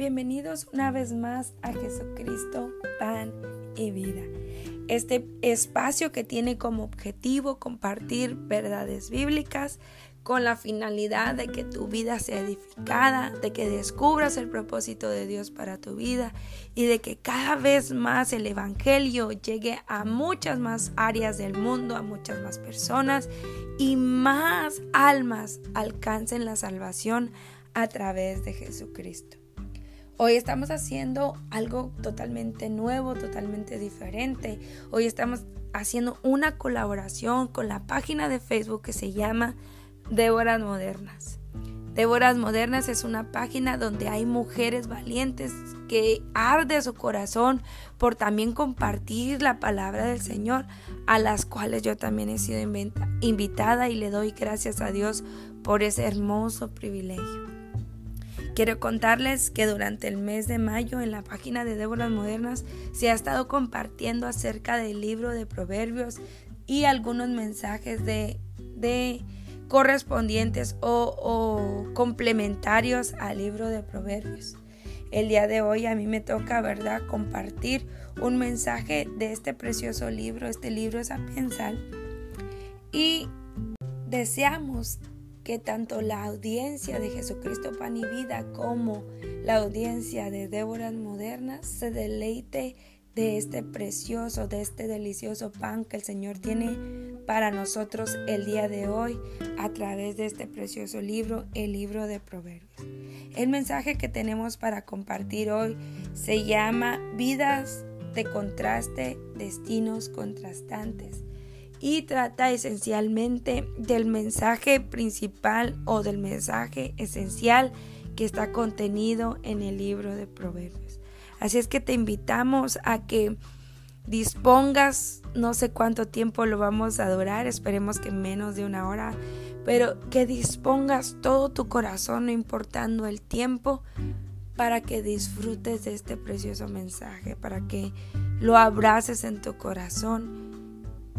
Bienvenidos una vez más a Jesucristo, pan y vida. Este espacio que tiene como objetivo compartir verdades bíblicas con la finalidad de que tu vida sea edificada, de que descubras el propósito de Dios para tu vida y de que cada vez más el Evangelio llegue a muchas más áreas del mundo, a muchas más personas y más almas alcancen la salvación a través de Jesucristo. Hoy estamos haciendo algo totalmente nuevo, totalmente diferente. Hoy estamos haciendo una colaboración con la página de Facebook que se llama Déboras Modernas. Déboras Modernas es una página donde hay mujeres valientes que arde su corazón por también compartir la palabra del Señor, a las cuales yo también he sido invitada y le doy gracias a Dios por ese hermoso privilegio. Quiero contarles que durante el mes de mayo en la página de Déboras Modernas se ha estado compartiendo acerca del libro de Proverbios y algunos mensajes de, de correspondientes o, complementarios al libro de Proverbios. El día de hoy a mí me toca, ¿verdad?, compartir un mensaje de este precioso libro, este libro sapiensal. Y deseamos que tanto la audiencia de Jesucristo Pan y Vida como la audiencia de Déboras Modernas se deleite de este precioso, de este delicioso pan que el Señor tiene para nosotros el día de hoy a través de este precioso libro, el libro de Proverbios. El mensaje que tenemos para compartir hoy se llama Vidas de contraste, destinos contrastantes y trata esencialmente del mensaje principal o del mensaje esencial que está contenido en el libro de Proverbios. Así es que te invitamos a que dispongas, no sé cuánto tiempo lo vamos a durar, esperemos que menos de una hora, pero que dispongas todo tu corazón, no importando el tiempo, para que disfrutes de este precioso mensaje, para que lo abraces en tu corazón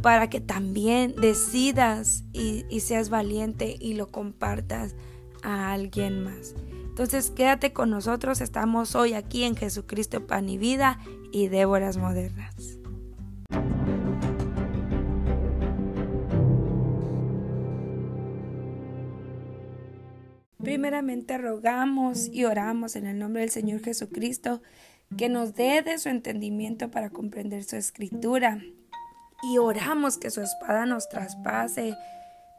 para que también decidas y, seas valiente y lo compartas a alguien más. Entonces quédate con nosotros, estamos hoy aquí en Jesucristo Pan y Vida y Déboras Modernas. Primeramente rogamos y oramos en el nombre del Señor Jesucristo que nos dé de su entendimiento para comprender su escritura y oramos que su espada nos traspase,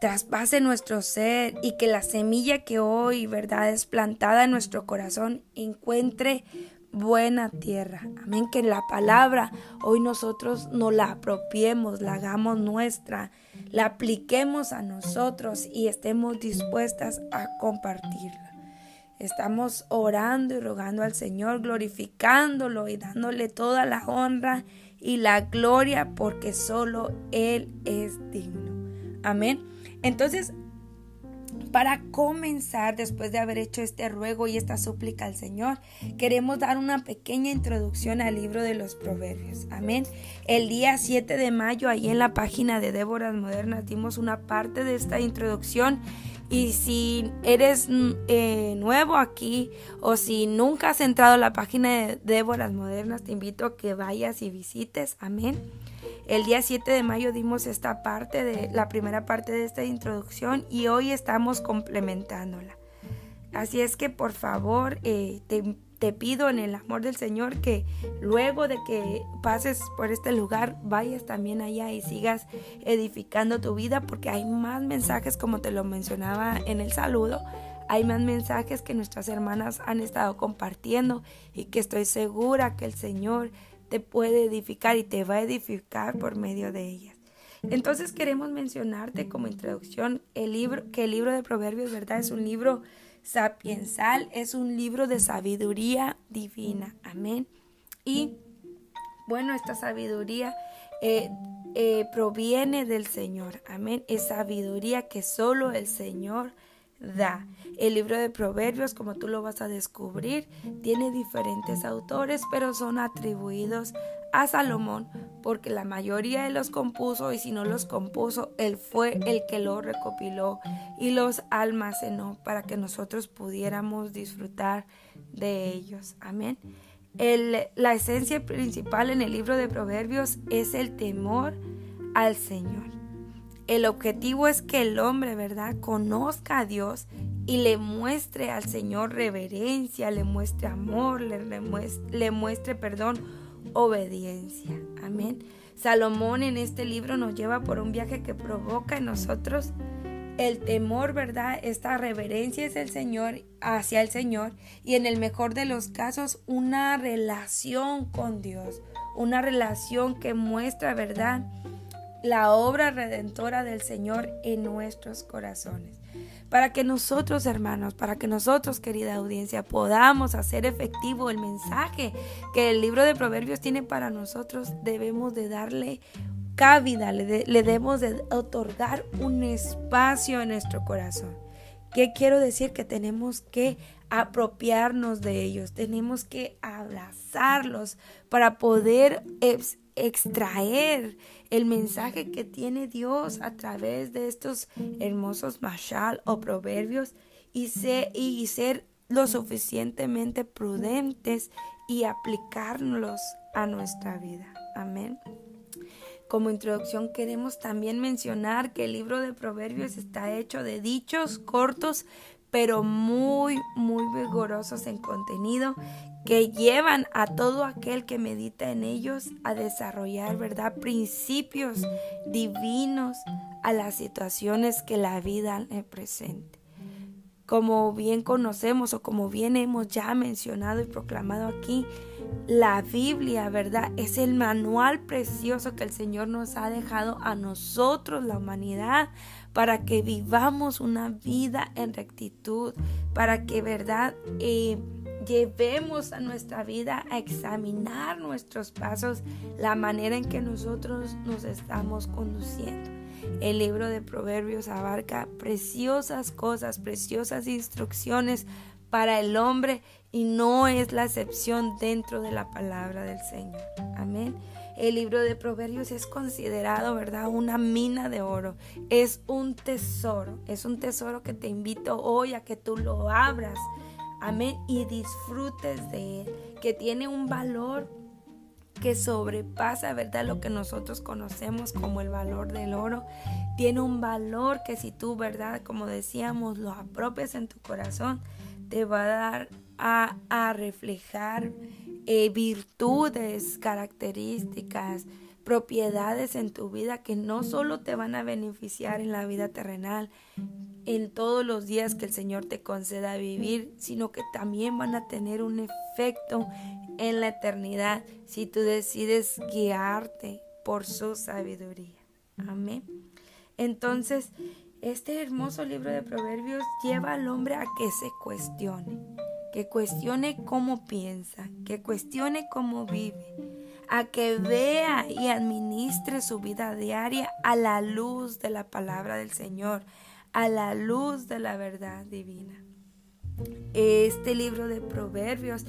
traspase nuestro ser y que la semilla que hoy, verdad, es plantada en nuestro corazón encuentre buena tierra. Amén, que la palabra hoy nosotros nos la apropiemos, la hagamos nuestra, la apliquemos a nosotros y estemos dispuestas a compartirla. Estamos orando y rogando al Señor, glorificándolo y dándole toda la honra y la gloria porque solo Él es digno. Amén. Entonces, para comenzar, después de haber hecho este ruego y esta súplica al Señor, queremos dar una pequeña introducción al libro de los Proverbios. Amén. El día 7 de mayo, ahí en la página de Déboras Modernas, dimos una parte de esta introducción y si eres mm, eh, nuevo aquí o si nunca has entrado a la página de Déboras Modernas, te invito a que vayas y visites. Amén. El día 7 de mayo dimos esta parte de la primera parte de esta introducción y hoy estamos complementándola. Así es que por favor eh, te te pido en el amor del Señor que luego de que pases por este lugar, vayas también allá y sigas edificando tu vida porque hay más mensajes como te lo mencionaba en el saludo. Hay más mensajes que nuestras hermanas han estado compartiendo y que estoy segura que el Señor te puede edificar y te va a edificar por medio de ellas. Entonces queremos mencionarte como introducción el libro, que el libro de Proverbios, ¿verdad? Es un libro sapiensal, es un libro de sabiduría divina. Amén. Y bueno, esta sabiduría eh, eh, proviene del Señor. Amén. Es sabiduría que solo el Señor da. El libro de Proverbios, como tú lo vas a descubrir, tiene diferentes autores, pero son atribuidos a Salomón porque la mayoría de los compuso y si no los compuso, Él fue el que los recopiló y los almacenó para que nosotros pudiéramos disfrutar de ellos. Amén. la esencia principal en el libro de Proverbios es el temor al Señor. El objetivo es que el hombre, ¿verdad?, conozca a Dios y le muestre al Señor reverencia, le muestre amor, le, muestre, le muestre, perdón, obediencia. Amén. Salomón en este libro nos lleva por un viaje que provoca en nosotros el temor, ¿verdad? Esta reverencia es el Señor hacia el Señor y en el mejor de los casos una relación con Dios, una relación que muestra, ¿verdad? La obra redentora del Señor en nuestros corazones para que nosotros, hermanos, para que nosotros, querida audiencia, podamos hacer efectivo el mensaje que el libro de Proverbios tiene para nosotros, debemos de darle cabida, le, debemos de otorgar un espacio en nuestro corazón. ¿Qué quiero decir? Que tenemos que apropiarnos de ellos, tenemos que abrazarlos para poder extraer el mensaje que tiene Dios a través de estos hermosos mashal o proverbios y, y ser lo suficientemente prudentes y aplicarlos a nuestra vida. Amén. Como introducción queremos también mencionar que el libro de Proverbios está hecho de dichos cortos pero muy, muy vigorosos en contenido que llevan a todo aquel que medita en ellos a desarrollar, ¿verdad? Principios divinos a las situaciones que la vida le presenta. Como bien conocemos o como bien hemos ya mencionado y proclamado aquí, la Biblia, ¿verdad? Es el manual precioso que el Señor nos ha dejado a nosotros, la humanidad, para que vivamos una vida en rectitud, para que, ¿verdad? Eh, llevemos a nuestra vida a examinar nuestros pasos, la manera en que nosotros nos estamos conduciendo. El libro de Proverbios abarca preciosas cosas, preciosas instrucciones para el hombre y no es la excepción dentro de la palabra del Señor. Amén. El libro de Proverbios es considerado, ¿verdad? Una mina de oro. Es un tesoro. Es un tesoro que te invito hoy a que tú lo abras Amén. Y disfrutes de Él, que tiene un valor que sobrepasa, ¿verdad? Lo que nosotros conocemos como el valor del oro. Tiene un valor que si tú, ¿verdad? Como decíamos, lo apropias en tu corazón, te va a dar a, reflejar eh, virtudes, características, propiedades en tu vida que no solo te van a beneficiar en la vida terrenal, en todos los días que el Señor te conceda vivir, sino que también van a tener un efecto en la eternidad si tú decides guiarte por su sabiduría. Amén. Entonces, este hermoso libro de Proverbios lleva al hombre a que se cuestione, que cuestione cómo piensa, que cuestione cómo vive a que vea y administre su vida diaria a la luz de la palabra del Señor, a la luz de la verdad divina. Este libro de Proverbios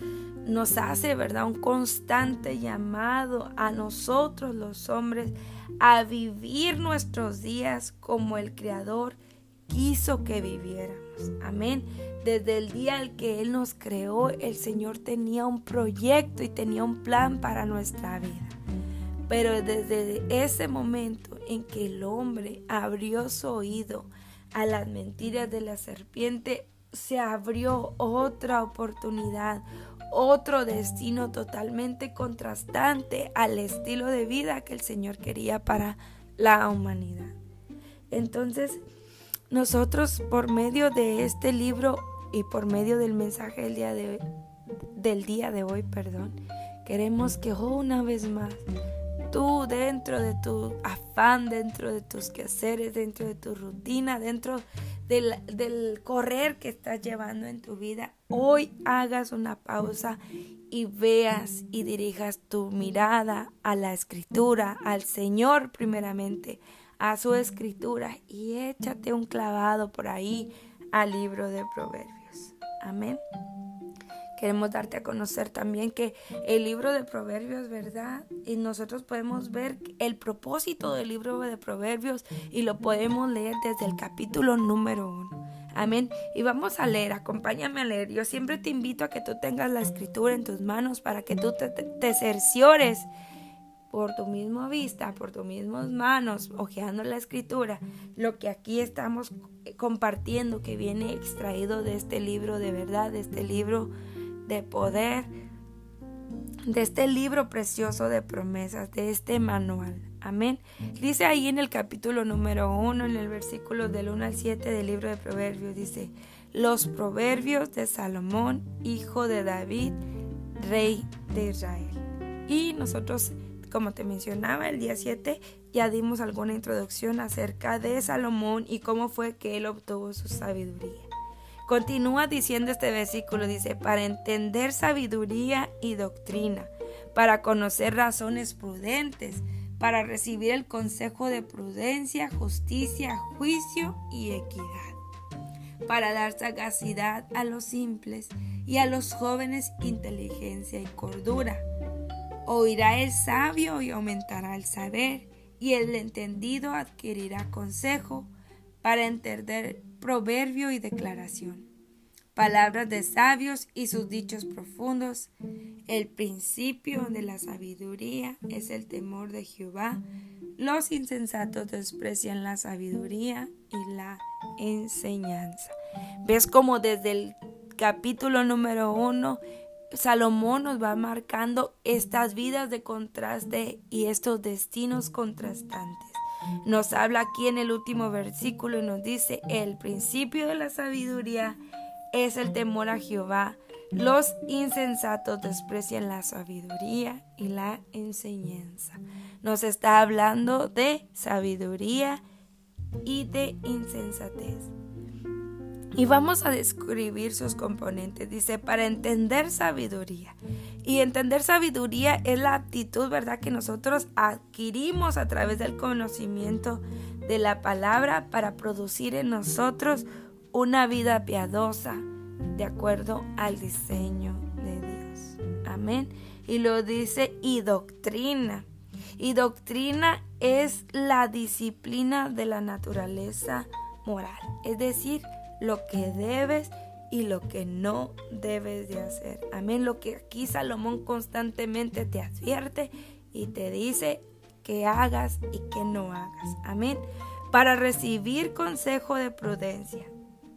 nos hace, ¿verdad?, un constante llamado a nosotros los hombres a vivir nuestros días como el Creador quiso que Amén. Desde el día al que Él nos creó, el Señor tenía un proyecto y tenía un plan para nuestra vida. Pero desde ese momento en que el hombre abrió su oído a las mentiras de la serpiente, se abrió otra oportunidad, otro destino totalmente contrastante al estilo de vida que el Señor quería para la humanidad. Entonces, nosotros por medio de este libro y por medio del mensaje del día de hoy, perdón, queremos que una vez más tú dentro de tu afán, dentro de tus quehaceres, dentro de tu rutina, dentro del, del correr que estás llevando en tu vida, hoy hagas una pausa y veas y dirijas tu mirada a la escritura, al Señor primeramente, a su escritura y échate un clavado por ahí al libro de Proverbios. Amén. Queremos darte a conocer también que el libro de Proverbios, ¿verdad? Y nosotros podemos ver el propósito del libro de Proverbios y lo podemos leer desde el capítulo número uno. Amén. Y vamos a leer, acompáñame a leer. Yo siempre te invito a que tú tengas la escritura en tus manos para que tú te, cerciores por tu misma vista, por tus mismas manos, hojeando la escritura, lo que aquí estamos compartiendo, que viene extraído de este libro de verdad, de este libro de poder, de este libro precioso de promesas, de este manual. Amén. Dice ahí en el capítulo número 1, en el versículo del 1 al 7 del libro de Proverbios, dice, los proverbios de Salomón, hijo de David, rey de Israel. Y nosotros, como te mencionaba, el día 7 ya dimos alguna introducción acerca de Salomón y cómo fue que él obtuvo su sabiduría. Continúa diciendo este versículo, dice, para entender sabiduría y doctrina, para conocer razones prudentes, para recibir el consejo de prudencia, justicia, juicio y equidad, para dar sagacidad a los simples y a los jóvenes inteligencia y cordura. Oirá el sabio y aumentará el saber, y el entendido adquirirá consejo para entender proverbio y declaración palabras de sabios y sus dichos profundos. El principio de la sabiduría es el temor de Jehová. Los insensatos desprecian la sabiduría y la enseñanza. ¿Ves como desde el capítulo número uno Salomón nos va marcando estas vidas de contraste y estos destinos contrastantes? Nos habla aquí en el último versículo y nos dice el principio de la sabiduría es el temor a Jehová. Los insensatos desprecian la sabiduría y la enseñanza. Nos está hablando de sabiduría y de insensatez. Y vamos a describir sus componentes. Dice, para entender sabiduría. Y entender sabiduría es la actitud, ¿verdad?, que nosotros adquirimos a través del conocimiento de la palabra para producir en nosotros una vida piadosa de acuerdo al diseño de Dios. Amén. Y lo dice y doctrina. Y doctrina es la disciplina de la naturaleza moral. Es decir, lo que debes y lo que no debes de hacer. Amén. Lo que aquí Salomón constantemente te advierte y te dice que hagas y que no hagas. Amén. Para recibir consejo de prudencia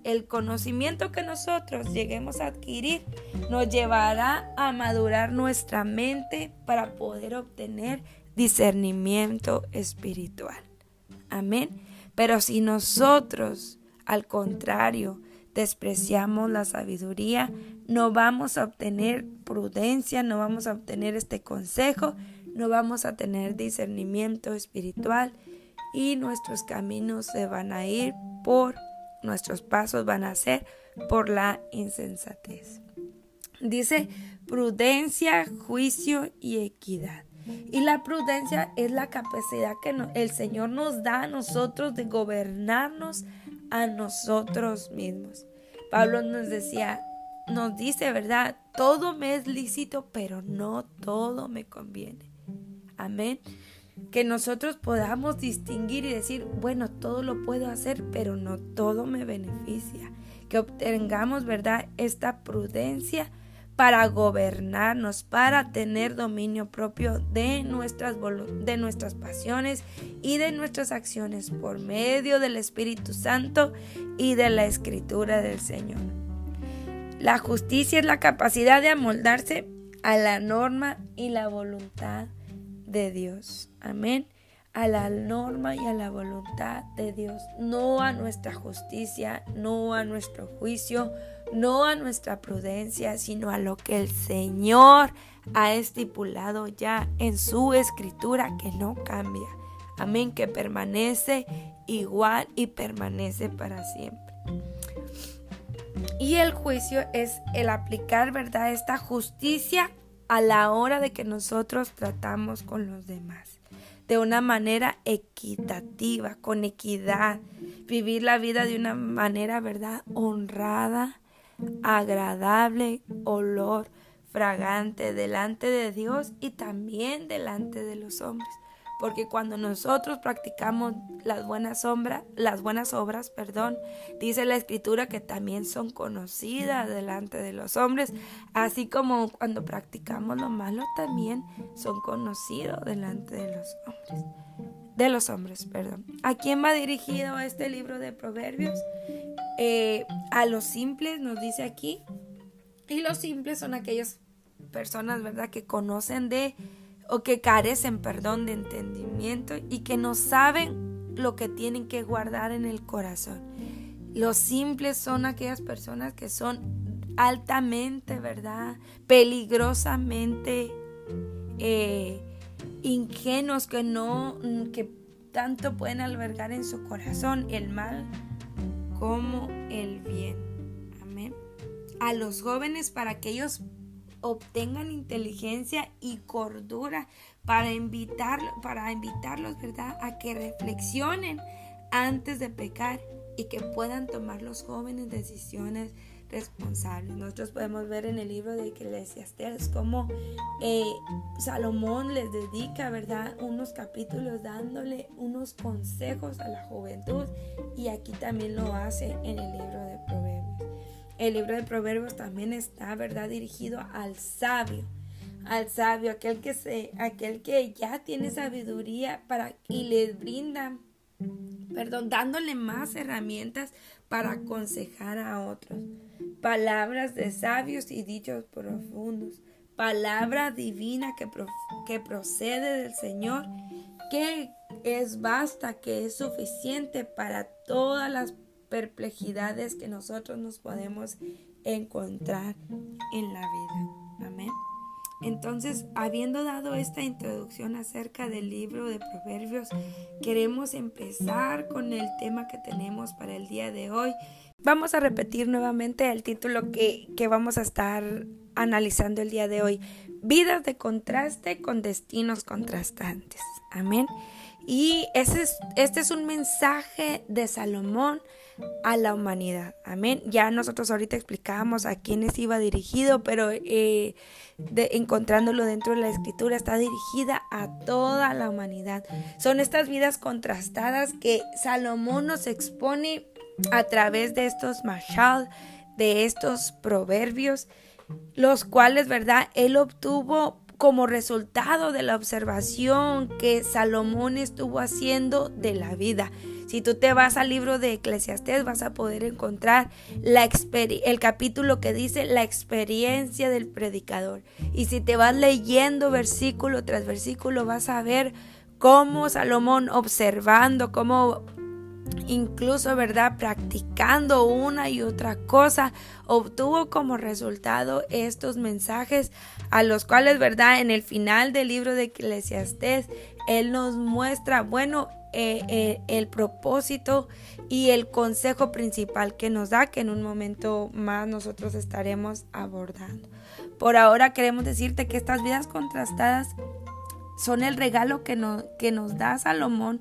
el conocimiento que nosotros lleguemos a adquirir nos llevará a madurar nuestra mente para poder obtener discernimiento espiritual. Amén. Pero si nosotros, al contrario, despreciamos la sabiduría, no vamos a obtener prudencia, no vamos a obtener este consejo, no vamos a tener discernimiento espiritual y nuestros caminos se van a ir por nuestros pasos van a ser por la insensatez. Dice prudencia, juicio y equidad. Y la prudencia es la capacidad que el Señor nos da a nosotros de gobernarnos a nosotros mismos. Pablo nos decía, nos dice, ¿verdad? Todo me es lícito, pero no todo me conviene. Amén que nosotros podamos distinguir y decir, bueno, todo lo puedo hacer, pero no todo me beneficia. Que obtengamos, ¿verdad?, esta prudencia para gobernarnos, para tener dominio propio de nuestras, de nuestras pasiones y de nuestras acciones por medio del Espíritu Santo y de la Escritura del Señor. La justicia es la capacidad de amoldarse a la norma y la voluntad de Dios. Amén. A la norma y a la voluntad de Dios, no a nuestra justicia, no a nuestro juicio, no a nuestra prudencia, sino a lo que el Señor ha estipulado ya en su escritura que no cambia. Amén, que permanece igual y permanece para siempre. Y el juicio es el aplicar, ¿verdad? Esta justicia a la hora de que nosotros tratamos con los demás. De una manera equitativa, con equidad. Vivir la vida de una manera, ¿verdad? Honrada agradable olor fragante delante de Dios y también delante de los hombres. Porque cuando nosotros practicamos las buenas sombras, las buenas obras, perdón, dice la escritura que también son conocidas delante de los hombres, así como cuando practicamos lo malo también son conocidos delante de los hombres. De los hombres, perdón. ¿A quién va dirigido este libro de Proverbios? Eh, a los simples, nos dice aquí. Y los simples son aquellas personas, ¿verdad?, que conocen de o que carecen, perdón, de entendimiento y que no saben lo que tienen que guardar en el corazón. Los simples son aquellas personas que son altamente, ¿verdad? Peligrosamente eh, ingenuos, que no, que tanto pueden albergar en su corazón el mal como el bien. Amén. A los jóvenes para que ellos obtengan inteligencia y cordura para, invitar, para invitarlos, ¿verdad?, a que reflexionen antes de pecar y que puedan tomar los jóvenes decisiones responsables. Nosotros podemos ver en el libro de Eclesiastes cómo eh, Salomón les dedica, ¿verdad?, unos capítulos dándole unos consejos a la juventud y aquí también lo hace en el libro de Proverbios. El libro de Proverbios también está, ¿verdad?, dirigido al sabio, al sabio, aquel que se, aquel que ya tiene sabiduría para y le brinda, perdón, dándole más herramientas para aconsejar a otros. Palabras de sabios y dichos profundos. Palabra divina que, que procede del Señor, que es basta, que es suficiente para todas las perplejidades que nosotros nos podemos encontrar en la vida. Amén. Entonces, habiendo dado esta introducción acerca del libro de Proverbios, queremos empezar con el tema que tenemos para el día de hoy. Vamos a repetir nuevamente el título que, que vamos a estar analizando el día de hoy. Vidas de contraste con destinos contrastantes. Amén. Y este es un mensaje de Salomón a la humanidad. Amén. Ya nosotros ahorita explicábamos a quiénes iba dirigido, pero eh, encontrándolo dentro de la escritura está dirigida a toda la humanidad. Son estas vidas contrastadas que Salomón nos expone a través de estos mashal, de estos proverbios, los cuales, ¿verdad? Él obtuvo como resultado de la observación que Salomón estuvo haciendo de la vida. Si tú te vas al libro de Eclesiastés vas a poder encontrar la el capítulo que dice la experiencia del predicador. Y si te vas leyendo versículo tras versículo vas a ver cómo Salomón observando, cómo incluso, ¿verdad? Practicando una y otra cosa, obtuvo como resultado estos mensajes a los cuales, ¿verdad? En el final del libro de Eclesiastés, él nos muestra, bueno, eh, eh, el propósito y el consejo principal que nos da, que en un momento más nosotros estaremos abordando. Por ahora queremos decirte que estas vidas contrastadas son el regalo que, que nos da Salomón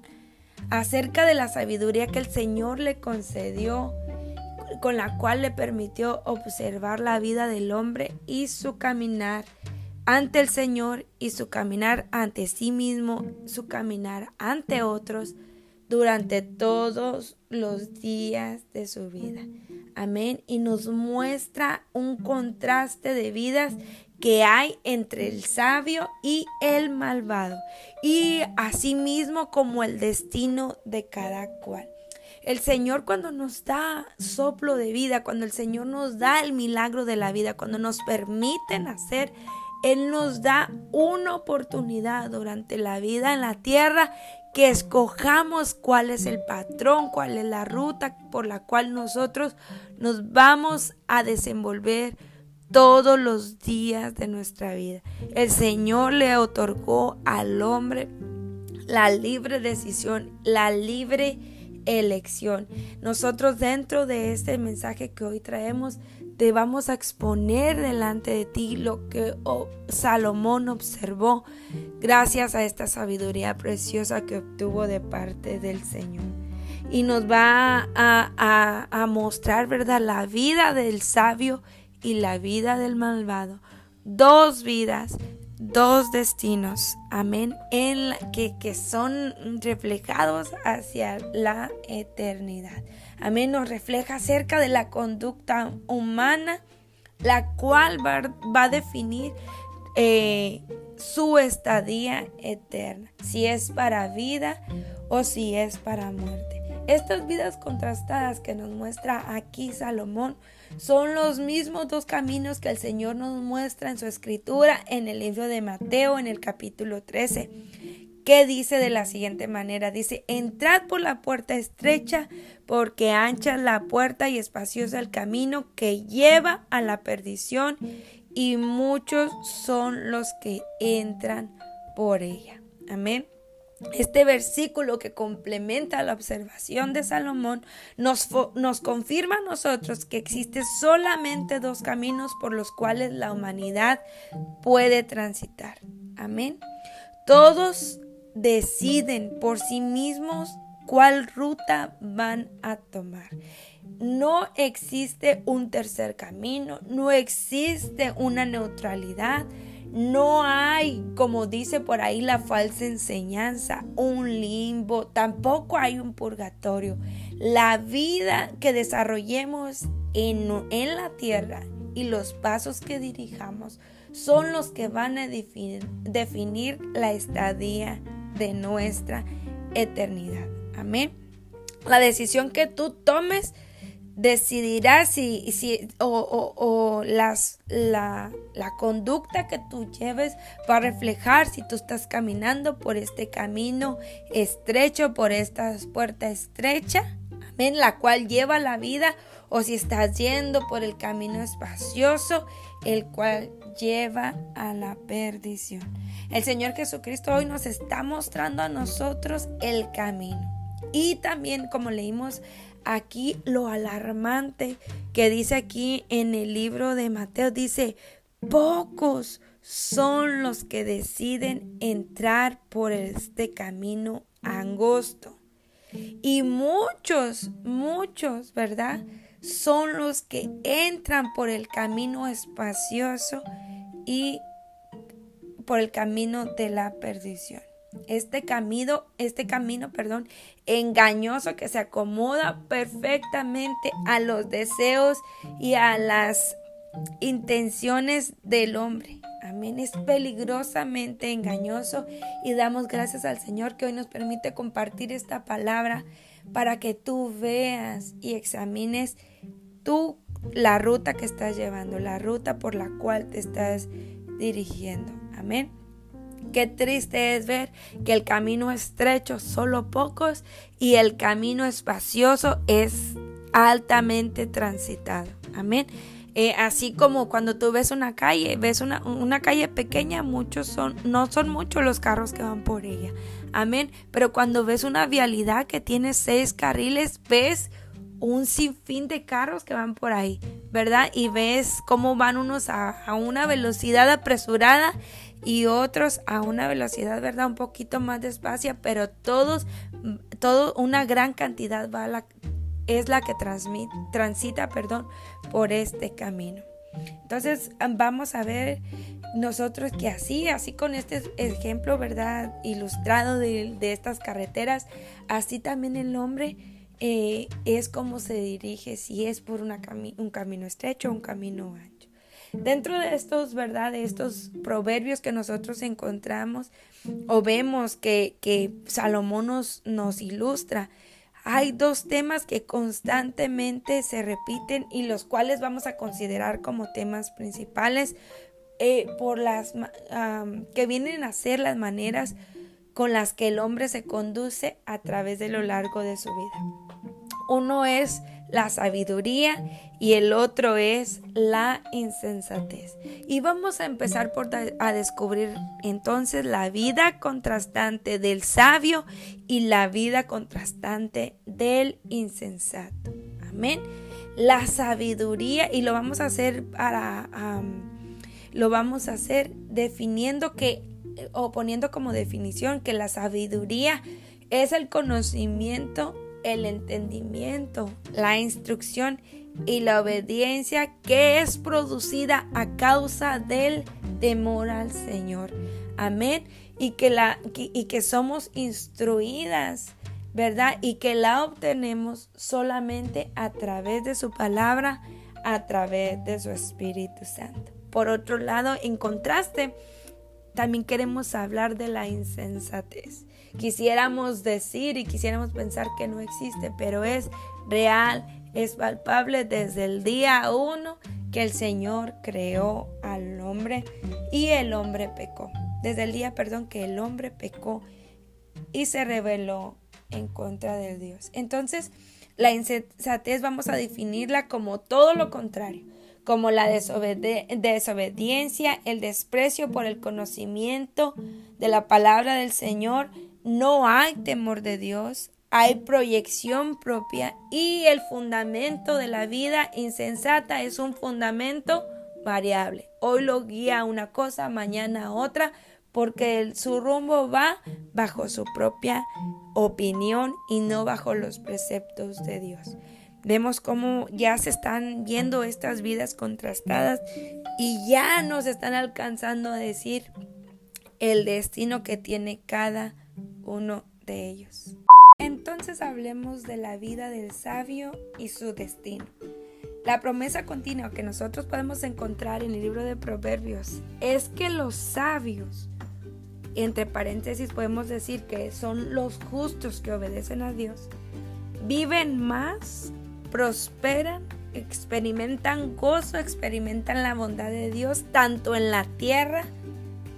acerca de la sabiduría que el Señor le concedió, con la cual le permitió observar la vida del hombre y su caminar ante el Señor y su caminar ante sí mismo, su caminar ante otros durante todos los días de su vida. Amén. Y nos muestra un contraste de vidas que hay entre el sabio y el malvado. Y asimismo como el destino de cada cual. El Señor cuando nos da soplo de vida, cuando el Señor nos da el milagro de la vida, cuando nos permite nacer él nos da una oportunidad durante la vida en la tierra que escojamos cuál es el patrón, cuál es la ruta por la cual nosotros nos vamos a desenvolver todos los días de nuestra vida. El Señor le otorgó al hombre la libre decisión, la libre elección. Nosotros dentro de este mensaje que hoy traemos te vamos a exponer delante de ti lo que oh, Salomón observó gracias a esta sabiduría preciosa que obtuvo de parte del Señor. y nos va a, a, mostrar, ¿verdad? La vida del sabio y la vida del malvado. Dos vidas, dos destinos, amén, en que, que son reflejados hacia la eternidad. Amén, nos refleja acerca de la conducta humana, la cual va, va a definir eh, su estadía eterna, si es para vida o si es para muerte. Estas vidas contrastadas que nos muestra aquí Salomón son los mismos dos caminos que el Señor nos muestra en su escritura en el libro de Mateo en el capítulo 13 que dice de la siguiente manera, dice, entrad por la puerta estrecha, porque ancha es la puerta y espacioso el camino que lleva a la perdición, y muchos son los que entran por ella. Amén. Este versículo que complementa la observación de Salomón nos, confirma a nosotros que existe solamente dos caminos por los cuales la humanidad puede transitar. Amén. Todos deciden por sí mismos cuál ruta van a tomar. No existe un tercer camino, no existe una neutralidad, no hay, como dice por ahí la falsa enseñanza, un limbo, tampoco hay un purgatorio. La vida que desarrollemos en, en la tierra y los pasos que dirijamos son los que van a definir, definir la estadía de nuestra eternidad. Amén. La decisión que tú tomes decidirá si, si o, las, la, la, conducta que tú lleves va a reflejar si tú estás caminando por este camino estrecho, por esta puerta estrecha, amén, la cual lleva la vida, o si estás yendo por el camino espacioso, el cual lleva a la perdición. El Señor Jesucristo hoy nos está mostrando a nosotros el camino. Y también, como leímos aquí, lo alarmante que dice aquí en el libro de Mateo, dice, pocos son los que deciden entrar por este camino angosto. Y muchos, muchos, ¿verdad? Son los que entran por el camino espacioso y por el camino de la perdición. Este camino, este camino, perdón, engañoso que se acomoda perfectamente a los deseos y a las intenciones del hombre. Amén. Es peligrosamente engañoso y damos gracias al Señor que hoy nos permite compartir esta palabra para que tú veas y examines tú la ruta que estás llevando, la ruta por la cual te estás dirigiendo. Amén. Qué triste es ver que el camino estrecho solo pocos y el camino espacioso es altamente transitado. Amén. Eh, así como cuando tú ves una calle, ves una, una, calle pequeña, muchos son, no son muchos los carros que van por ella. Amén. Pero cuando ves una vialidad que tiene seis carriles, ves un sinfín de carros que van por ahí, ¿verdad? Y ves cómo van unos a, una velocidad apresurada y otros a una velocidad, ¿verdad? Un poquito más despacia, pero todos, todo, una gran cantidad va es la que transita, perdón, por este camino. Entonces vamos a ver nosotros que así, así con este ejemplo, ¿verdad? Ilustrado de, de estas carreteras, así también el hombre eh, es como se dirige, si es por una un camino estrecho o un camino ancho. Dentro de estos, ¿verdad? De estos proverbios que nosotros encontramos o vemos que, que Salomón nos, ilustra, hay dos temas que constantemente se repiten y los cuales vamos a considerar como temas principales eh, por las que vienen a ser las maneras con las que el hombre se conduce a través de lo largo de su vida. Uno es la sabiduría y el otro es la insensatez. Y vamos a empezar por a descubrir entonces la vida contrastante del sabio y la vida contrastante del insensato. Amén. La sabiduría y lo vamos a hacer para lo vamos a hacer definiendo que o poniendo como definición que la sabiduría es el conocimiento el entendimiento, la instrucción y la obediencia que es producida a causa del temor al Señor. Amén. Y que, la, y que somos instruidas, ¿verdad? Y que la obtenemos solamente a través de su palabra, a través de su Espíritu Santo. Por otro lado, en contraste, también queremos hablar de la insensatez. Quisiéramos decir y quisiéramos pensar que no existe, pero es real, es palpable desde el día uno que el Señor creó al hombre y el hombre pecó. Desde el día, perdón, que el hombre pecó y se rebeló en contra de Dios. Entonces, la insensatez vamos a definirla como todo lo contrario como la desobediencia, el desprecio por el conocimiento de la palabra del Señor. No hay temor de Dios, hay proyección propia y el fundamento de la vida insensata es un fundamento variable. Hoy lo guía una cosa, mañana otra, porque su rumbo va bajo su propia opinión y no bajo los preceptos de Dios. Vemos cómo ya se están viendo estas vidas contrastadas y ya nos están alcanzando a decir el destino que tiene cada uno de ellos. Entonces hablemos de la vida del sabio y su destino. La promesa continua que nosotros podemos encontrar en el libro de Proverbios es que los sabios, entre paréntesis podemos decir que son los justos que obedecen a Dios, viven más prosperan, experimentan gozo, experimentan la bondad de Dios tanto en la tierra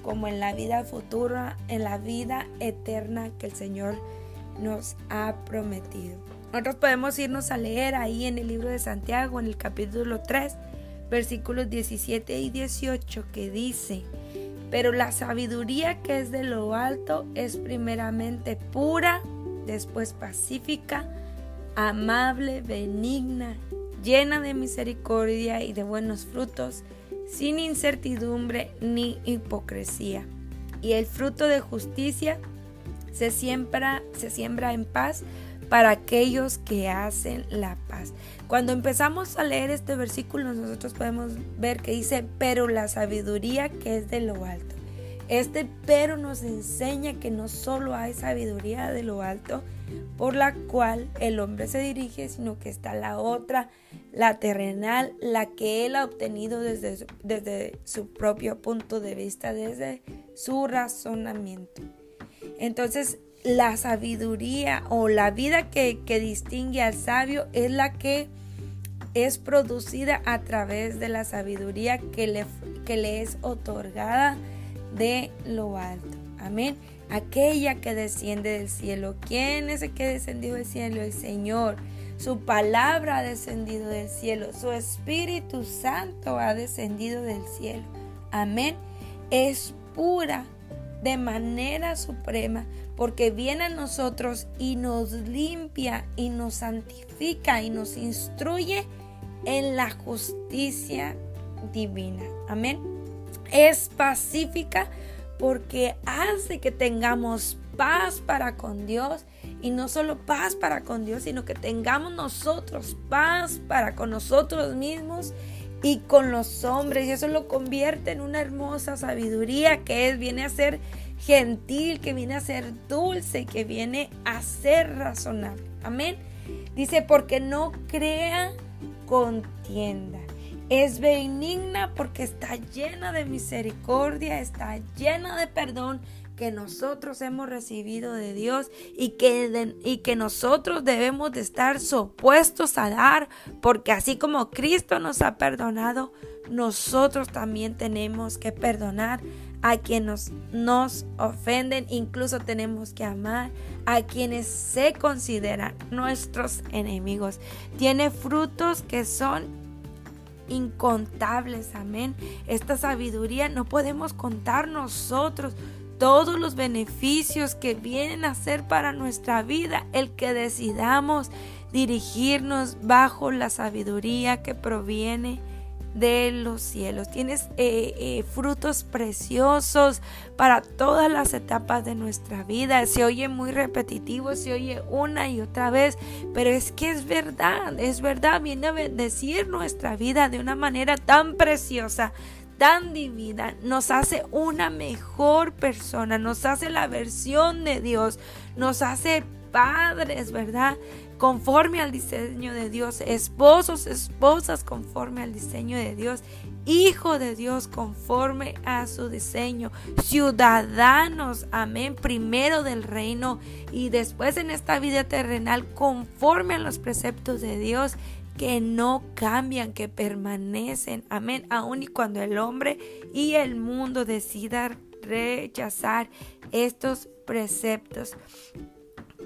como en la vida futura, en la vida eterna que el Señor nos ha prometido. Nosotros podemos irnos a leer ahí en el libro de Santiago, en el capítulo 3, versículos 17 y 18, que dice, pero la sabiduría que es de lo alto es primeramente pura, después pacífica, amable, benigna, llena de misericordia y de buenos frutos, sin incertidumbre ni hipocresía. Y el fruto de justicia se siembra, se siembra en paz para aquellos que hacen la paz. Cuando empezamos a leer este versículo, nosotros podemos ver que dice, pero la sabiduría que es de lo alto. Este pero nos enseña que no solo hay sabiduría de lo alto, por la cual el hombre se dirige, sino que está la otra, la terrenal, la que él ha obtenido desde, desde su propio punto de vista, desde su razonamiento. Entonces, la sabiduría o la vida que, que distingue al sabio es la que es producida a través de la sabiduría que le, que le es otorgada de lo alto. Amén aquella que desciende del cielo. ¿Quién es el que descendió del cielo? El Señor. Su palabra ha descendido del cielo. Su Espíritu Santo ha descendido del cielo. Amén. Es pura de manera suprema porque viene a nosotros y nos limpia y nos santifica y nos instruye en la justicia divina. Amén. Es pacífica porque hace que tengamos paz para con Dios y no solo paz para con Dios, sino que tengamos nosotros paz para con nosotros mismos y con los hombres y eso lo convierte en una hermosa sabiduría que es, viene a ser gentil, que viene a ser dulce, que viene a ser razonable. Amén. Dice, porque no crea contienda es benigna porque está llena de misericordia, está llena de perdón que nosotros hemos recibido de Dios y que, y que nosotros debemos de estar supuestos a dar, porque así como Cristo nos ha perdonado, nosotros también tenemos que perdonar a quienes nos ofenden, incluso tenemos que amar a quienes se consideran nuestros enemigos. Tiene frutos que son incontables, amén. Esta sabiduría no podemos contar nosotros todos los beneficios que vienen a ser para nuestra vida, el que decidamos dirigirnos bajo la sabiduría que proviene de los cielos. Tienes eh, eh, frutos preciosos para todas las etapas de nuestra vida. Se oye muy repetitivo, se oye una y otra vez, pero es que es verdad, es verdad. Viene a bendecir nuestra vida de una manera tan preciosa tan divina, nos hace una mejor persona, nos hace la versión de Dios, nos hace padres, ¿verdad? conforme al diseño de Dios, esposos, esposas conforme al diseño de Dios, hijo de Dios conforme a su diseño, ciudadanos, amén, primero del reino y después en esta vida terrenal conforme a los preceptos de Dios que no cambian, que permanecen, amén, aun y cuando el hombre y el mundo decidan rechazar estos preceptos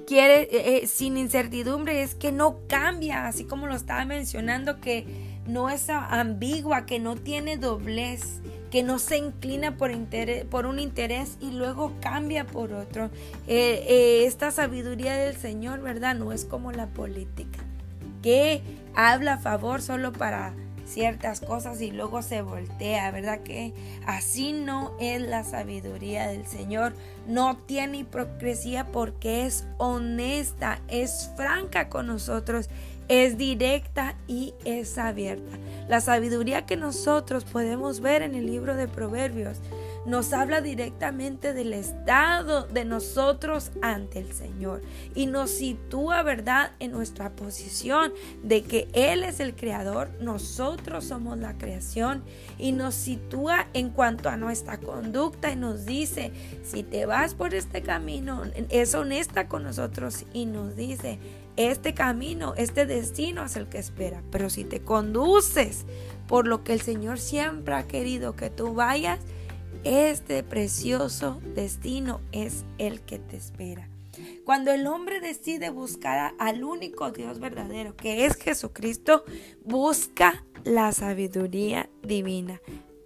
quiere eh, eh, sin incertidumbre es que no cambia, así como lo estaba mencionando, que no es ambigua, que no tiene doblez, que no se inclina por, un interés y luego cambia por otro. Eh, esta sabiduría del Señor, ¿verdad? No es como la política, que habla a favor solo para ciertas cosas y luego se voltea, ¿verdad? Que así no es la sabiduría del Señor. No tiene hipocresía porque es honesta, es franca con nosotros, es directa y es abierta. La sabiduría que nosotros podemos ver en el libro de Proverbios nos habla directamente del estado de nosotros ante el Señor y nos sitúa, ¿verdad?, en nuestra posición de que Él es el creador, nosotros somos la creación y nos sitúa en cuanto a nuestra conducta y nos dice, si te vas por este camino, es honesta con nosotros y nos dice, este camino, este destino es el que espera, pero si te conduces por lo que el Señor siempre ha querido que tú vayas, este precioso destino es el que te espera. Cuando el hombre decide buscar al único Dios verdadero, que es Jesucristo, busca la sabiduría divina.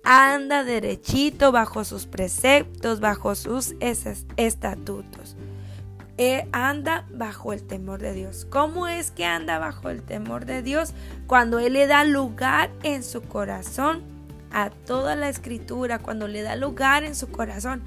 Anda derechito bajo sus preceptos, bajo sus estatutos. E anda bajo el temor de Dios. ¿Cómo es que anda bajo el temor de Dios? Cuando Él le da lugar en su corazón a toda la escritura, cuando le da lugar en su corazón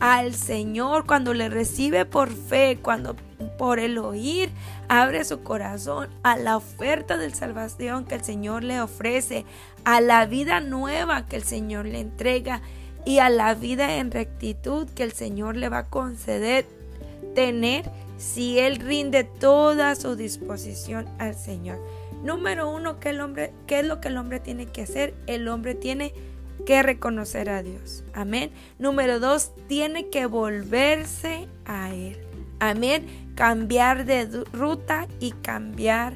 al Señor, cuando le recibe por fe, cuando por el oír abre su corazón a la oferta del salvación que el Señor le ofrece, a la vida nueva que el Señor le entrega y a la vida en rectitud que el Señor le va a conceder tener si él rinde toda su disposición al Señor. Número uno, ¿qué, el hombre, ¿qué es lo que el hombre tiene que hacer? El hombre tiene que reconocer a Dios. Amén. Número dos, tiene que volverse a Él. Amén. Cambiar de ruta y cambiar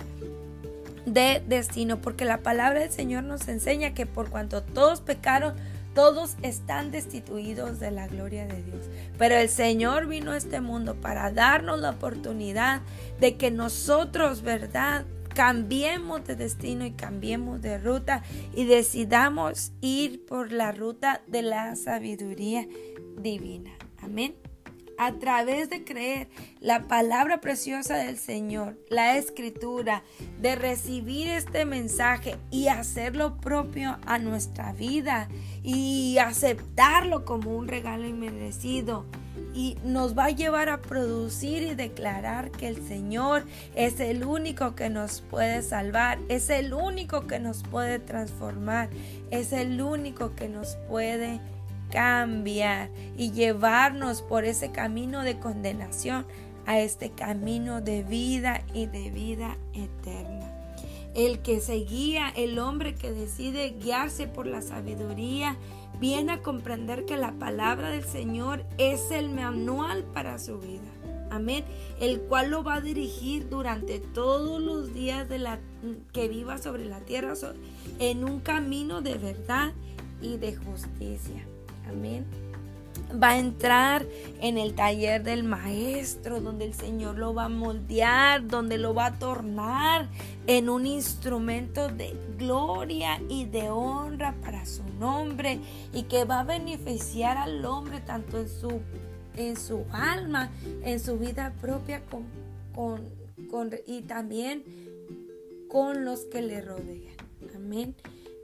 de destino. Porque la palabra del Señor nos enseña que por cuanto todos pecaron, todos están destituidos de la gloria de Dios. Pero el Señor vino a este mundo para darnos la oportunidad de que nosotros, ¿verdad? Cambiemos de destino y cambiemos de ruta y decidamos ir por la ruta de la sabiduría divina. Amén. A través de creer la palabra preciosa del Señor, la escritura, de recibir este mensaje y hacerlo propio a nuestra vida y aceptarlo como un regalo inmerecido. Y nos va a llevar a producir y declarar que el Señor es el único que nos puede salvar, es el único que nos puede transformar, es el único que nos puede cambiar y llevarnos por ese camino de condenación a este camino de vida y de vida eterna. El que se guía, el hombre que decide guiarse por la sabiduría, viene a comprender que la palabra del Señor es el manual para su vida. Amén. El cual lo va a dirigir durante todos los días de la, que viva sobre la tierra en un camino de verdad y de justicia. Amén va a entrar en el taller del maestro, donde el Señor lo va a moldear, donde lo va a tornar en un instrumento de gloria y de honra para su nombre y que va a beneficiar al hombre tanto en su, en su alma, en su vida propia con, con, y también con los que le rodean. Amén.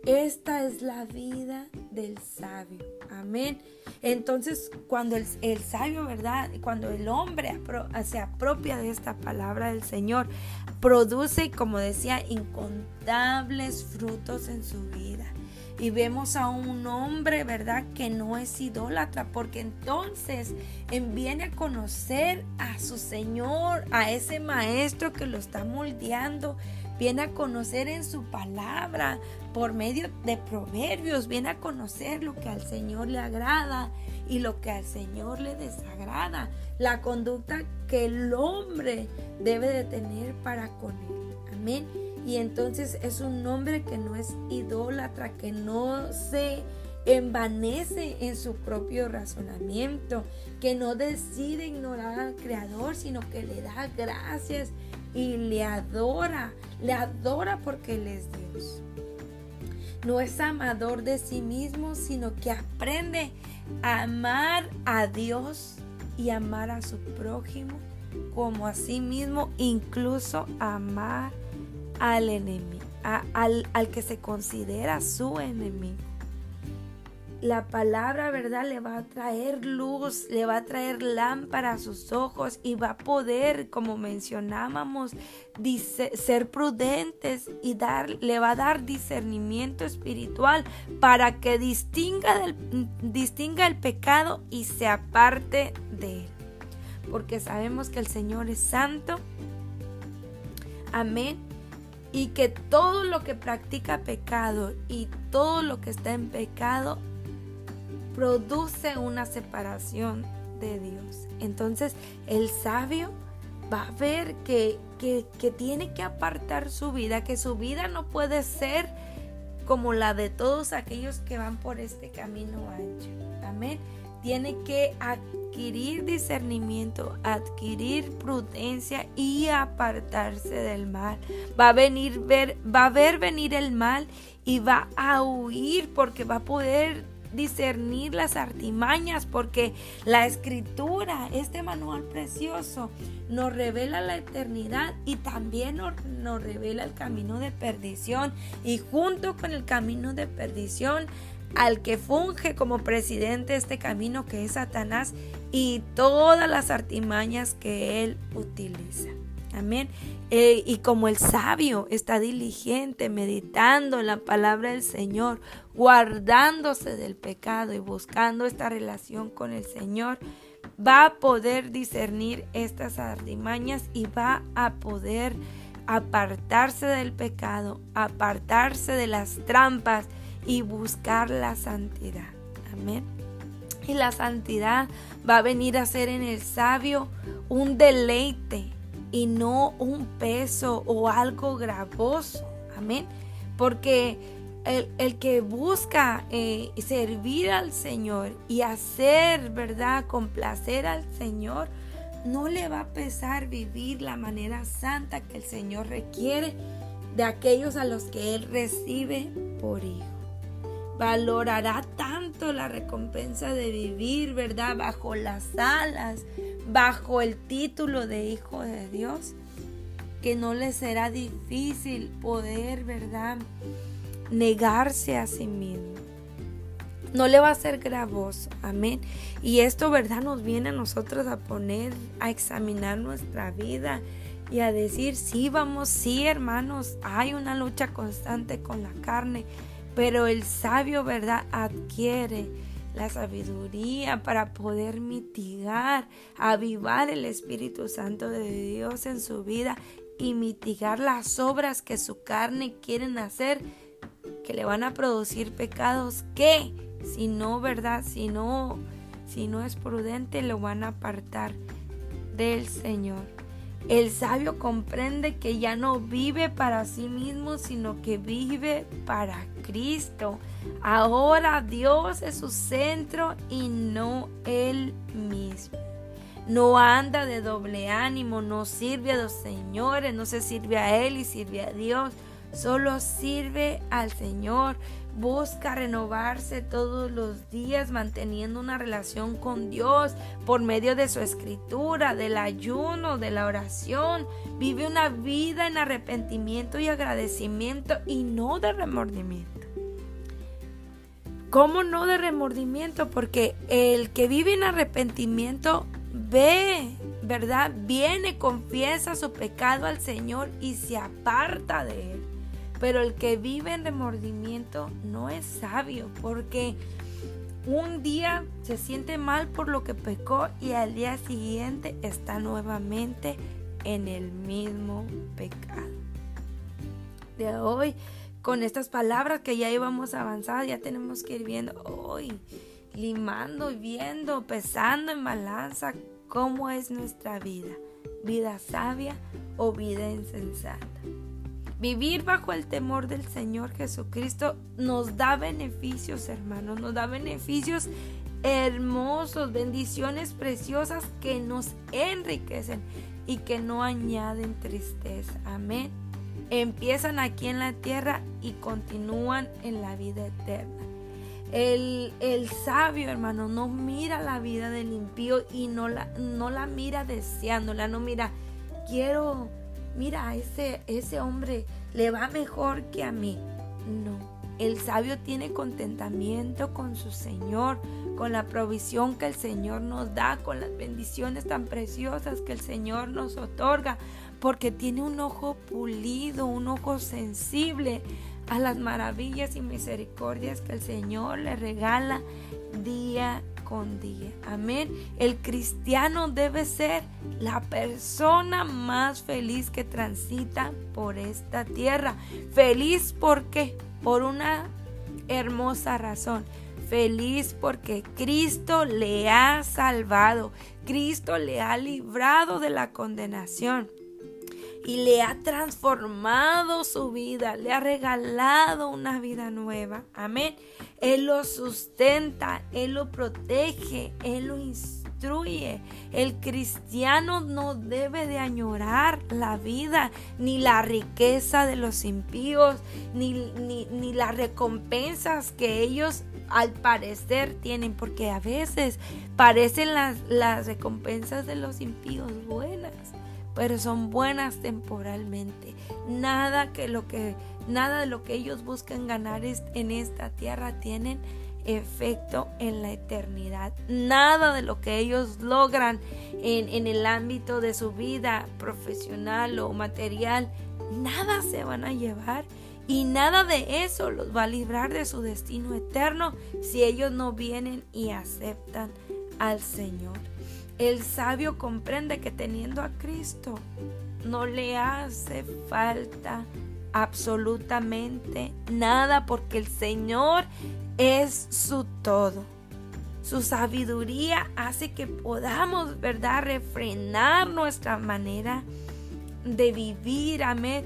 Esta es la vida del sabio. Amén. Entonces, cuando el, sabio, ¿verdad? Cuando el hombre se apropia de esta palabra del Señor, produce, como decía, incontables frutos en su vida. Y vemos a un hombre, ¿verdad? Que no es idólatra, porque entonces viene a conocer a su Señor, a ese maestro que lo está moldeando viene a conocer en su palabra por medio de proverbios, viene a conocer lo que al Señor le agrada y lo que al Señor le desagrada, la conducta que el hombre debe de tener para con él. Amén. Y entonces es un hombre que no es idólatra, que no se envanece en su propio razonamiento, que no decide ignorar al Creador, sino que le da gracias y le adora, le adora porque Él es Dios. No es amador de sí mismo, sino que aprende a amar a Dios y amar a su prójimo como a sí mismo, incluso amar al enemigo, al, al que se considera su enemigo la palabra, ¿verdad? Le va a traer luz, le va a traer lámpara a sus ojos y va a poder, como mencionábamos, ser prudentes y dar, le va a dar discernimiento espiritual para que distinga, distinga el pecado y se aparte de él. Porque sabemos que el Señor es santo. Amén y que todo lo que practica pecado y todo lo que está en pecado produce una separación de Dios. Entonces el sabio va a ver que, que, tiene que apartar su vida, que su vida no puede ser como la de todos aquellos que van por este camino ancho. Amén. Tiene que adquirir discernimiento, adquirir prudencia y apartarse del mal. Va a venir ver, va a ver venir el mal y va a huir porque va a poder discernir las artimañas porque la escritura, este manual precioso, nos revela la eternidad y también nos, revela el camino de perdición y junto con el camino de perdición al que funge como presidente este camino que es Satanás y todas las artimañas que él utiliza. Amén. Eh, y como el sabio está diligente, meditando la palabra del Señor, guardándose del pecado y buscando esta relación con el Señor, va a poder discernir estas artimañas y va a poder apartarse del pecado, apartarse de las trampas y buscar la santidad. Amén. Y la santidad va a venir a ser en el sabio un deleite, y no un peso o algo gravoso. Amén. Porque el, que busca eh, servir al Señor y hacer, ¿verdad?, complacer al Señor, no le va a pesar vivir la manera santa que el Señor requiere de aquellos a los que Él recibe por hijo. Valorará tanto la recompensa de vivir, ¿verdad?, bajo las alas bajo el título de hijo de Dios, que no le será difícil poder, ¿verdad?, negarse a sí mismo. No le va a ser gravoso, amén. Y esto, ¿verdad?, nos viene a nosotros a poner, a examinar nuestra vida y a decir, sí, vamos, sí, hermanos, hay una lucha constante con la carne, pero el sabio, ¿verdad?, adquiere la sabiduría para poder mitigar, avivar el Espíritu Santo de Dios en su vida y mitigar las obras que su carne quieren hacer, que le van a producir pecados que, si no, ¿verdad? Si no, si no es prudente, lo van a apartar del Señor. El sabio comprende que ya no vive para sí mismo, sino que vive para Cristo. Ahora Dios es su centro y no Él mismo. No anda de doble ánimo, no sirve a los señores, no se sirve a Él y sirve a Dios. Solo sirve al Señor. Busca renovarse todos los días manteniendo una relación con Dios por medio de su escritura, del ayuno, de la oración. Vive una vida en arrepentimiento y agradecimiento y no de remordimiento. ¿Cómo no de remordimiento? Porque el que vive en arrepentimiento ve, ¿verdad? Viene, confiesa su pecado al Señor y se aparta de él. Pero el que vive en remordimiento no es sabio porque un día se siente mal por lo que pecó y al día siguiente está nuevamente en el mismo pecado. De hoy, con estas palabras que ya íbamos avanzar, ya tenemos que ir viendo hoy, limando y viendo, pesando en balanza cómo es nuestra vida, vida sabia o vida insensata. Vivir bajo el temor del Señor Jesucristo nos da beneficios, hermanos, nos da beneficios hermosos, bendiciones preciosas que nos enriquecen y que no añaden tristeza. Amén. Empiezan aquí en la tierra y continúan en la vida eterna. El, el, sabio, hermano, no mira la vida del impío y no la, no la mira deseándola, no mira, quiero mira, ese, ese hombre le va mejor que a mí. No, el sabio tiene contentamiento con su Señor, con la provisión que el Señor nos da, con las bendiciones tan preciosas que el Señor nos otorga, porque tiene un ojo pulido, un ojo sensible a las maravillas y misericordias que el Señor le regala día Amén. El cristiano debe ser la persona más feliz que transita por esta tierra. Feliz porque por una hermosa razón. Feliz porque Cristo le ha salvado. Cristo le ha librado de la condenación y le ha transformado su vida, le ha regalado una vida nueva. Amén. Él lo sustenta, Él lo protege, Él lo instruye. El cristiano no debe de añorar la vida, ni la riqueza de los impíos, ni, ni, las recompensas que ellos al parecer tienen, porque a veces parecen las, las recompensas de los impíos buenas pero son buenas temporalmente. Nada que lo que nada de lo que ellos buscan ganar en esta tierra tienen efecto en la eternidad. Nada de lo que ellos logran en, en el ámbito de su vida profesional o material, nada se van a llevar y nada de eso los va a librar de su destino eterno si ellos no vienen y aceptan al Señor. El sabio comprende que teniendo a Cristo no le hace falta absolutamente nada porque el Señor es su todo. Su sabiduría hace que podamos, ¿verdad?, refrenar nuestra manera de vivir, amén,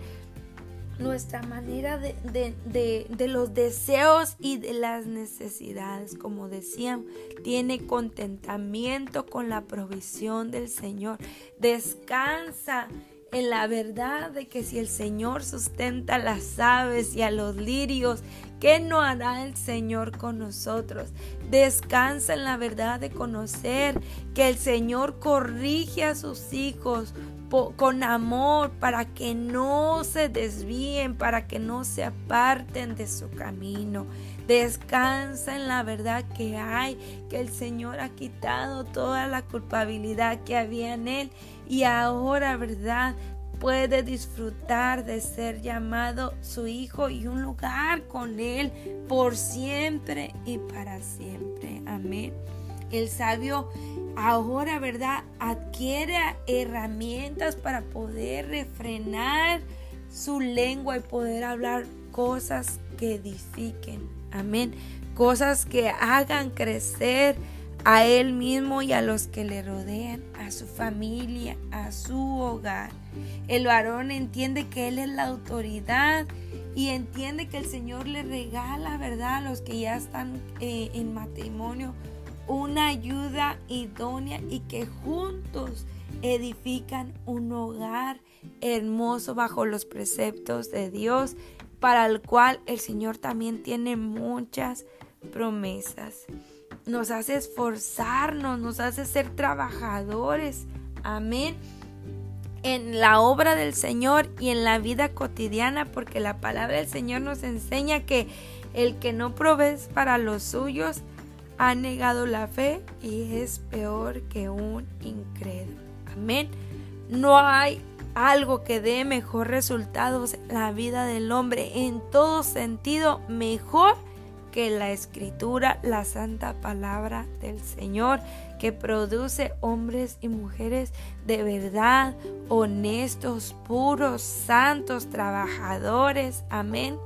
nuestra manera de, los deseos y de las necesidades. Como decían, tiene contentamiento con la provisión del Señor. Descansa en la verdad de que si el Señor sustenta a las aves y a los lirios, ¿qué no hará el Señor con nosotros? Descansa en la verdad de conocer que el Señor corrige a sus hijos, con amor para que no se desvíen, para que no se aparten de su camino. Descansa en la verdad que hay, que el Señor ha quitado toda la culpabilidad que había en él y ahora, ¿verdad? puede disfrutar de ser llamado su hijo y un lugar con él por siempre y para siempre. Amén. El sabio ahora, ¿verdad? Adquiere herramientas para poder refrenar su lengua y poder hablar cosas que edifiquen. Amén. Cosas que hagan crecer a él mismo y a los que le rodean, a su familia, a su hogar. El varón entiende que él es la autoridad y entiende que el Señor le regala, ¿verdad? A los que ya están eh, en matrimonio una ayuda idónea y que juntos edifican un hogar hermoso bajo los preceptos de Dios, para el cual el Señor también tiene muchas promesas. Nos hace esforzarnos, nos hace ser trabajadores. Amén. En la obra del Señor y en la vida cotidiana, porque la palabra del Señor nos enseña que El que no provees para los suyos ha negado la fe y es peor que un incrédulo. Amén. No hay algo que dé mejor resultados la vida del hombre en todo sentido mejor que la escritura, la santa palabra del Señor, que produce hombres y mujeres de verdad, honestos, puros, santos, trabajadores. Amén.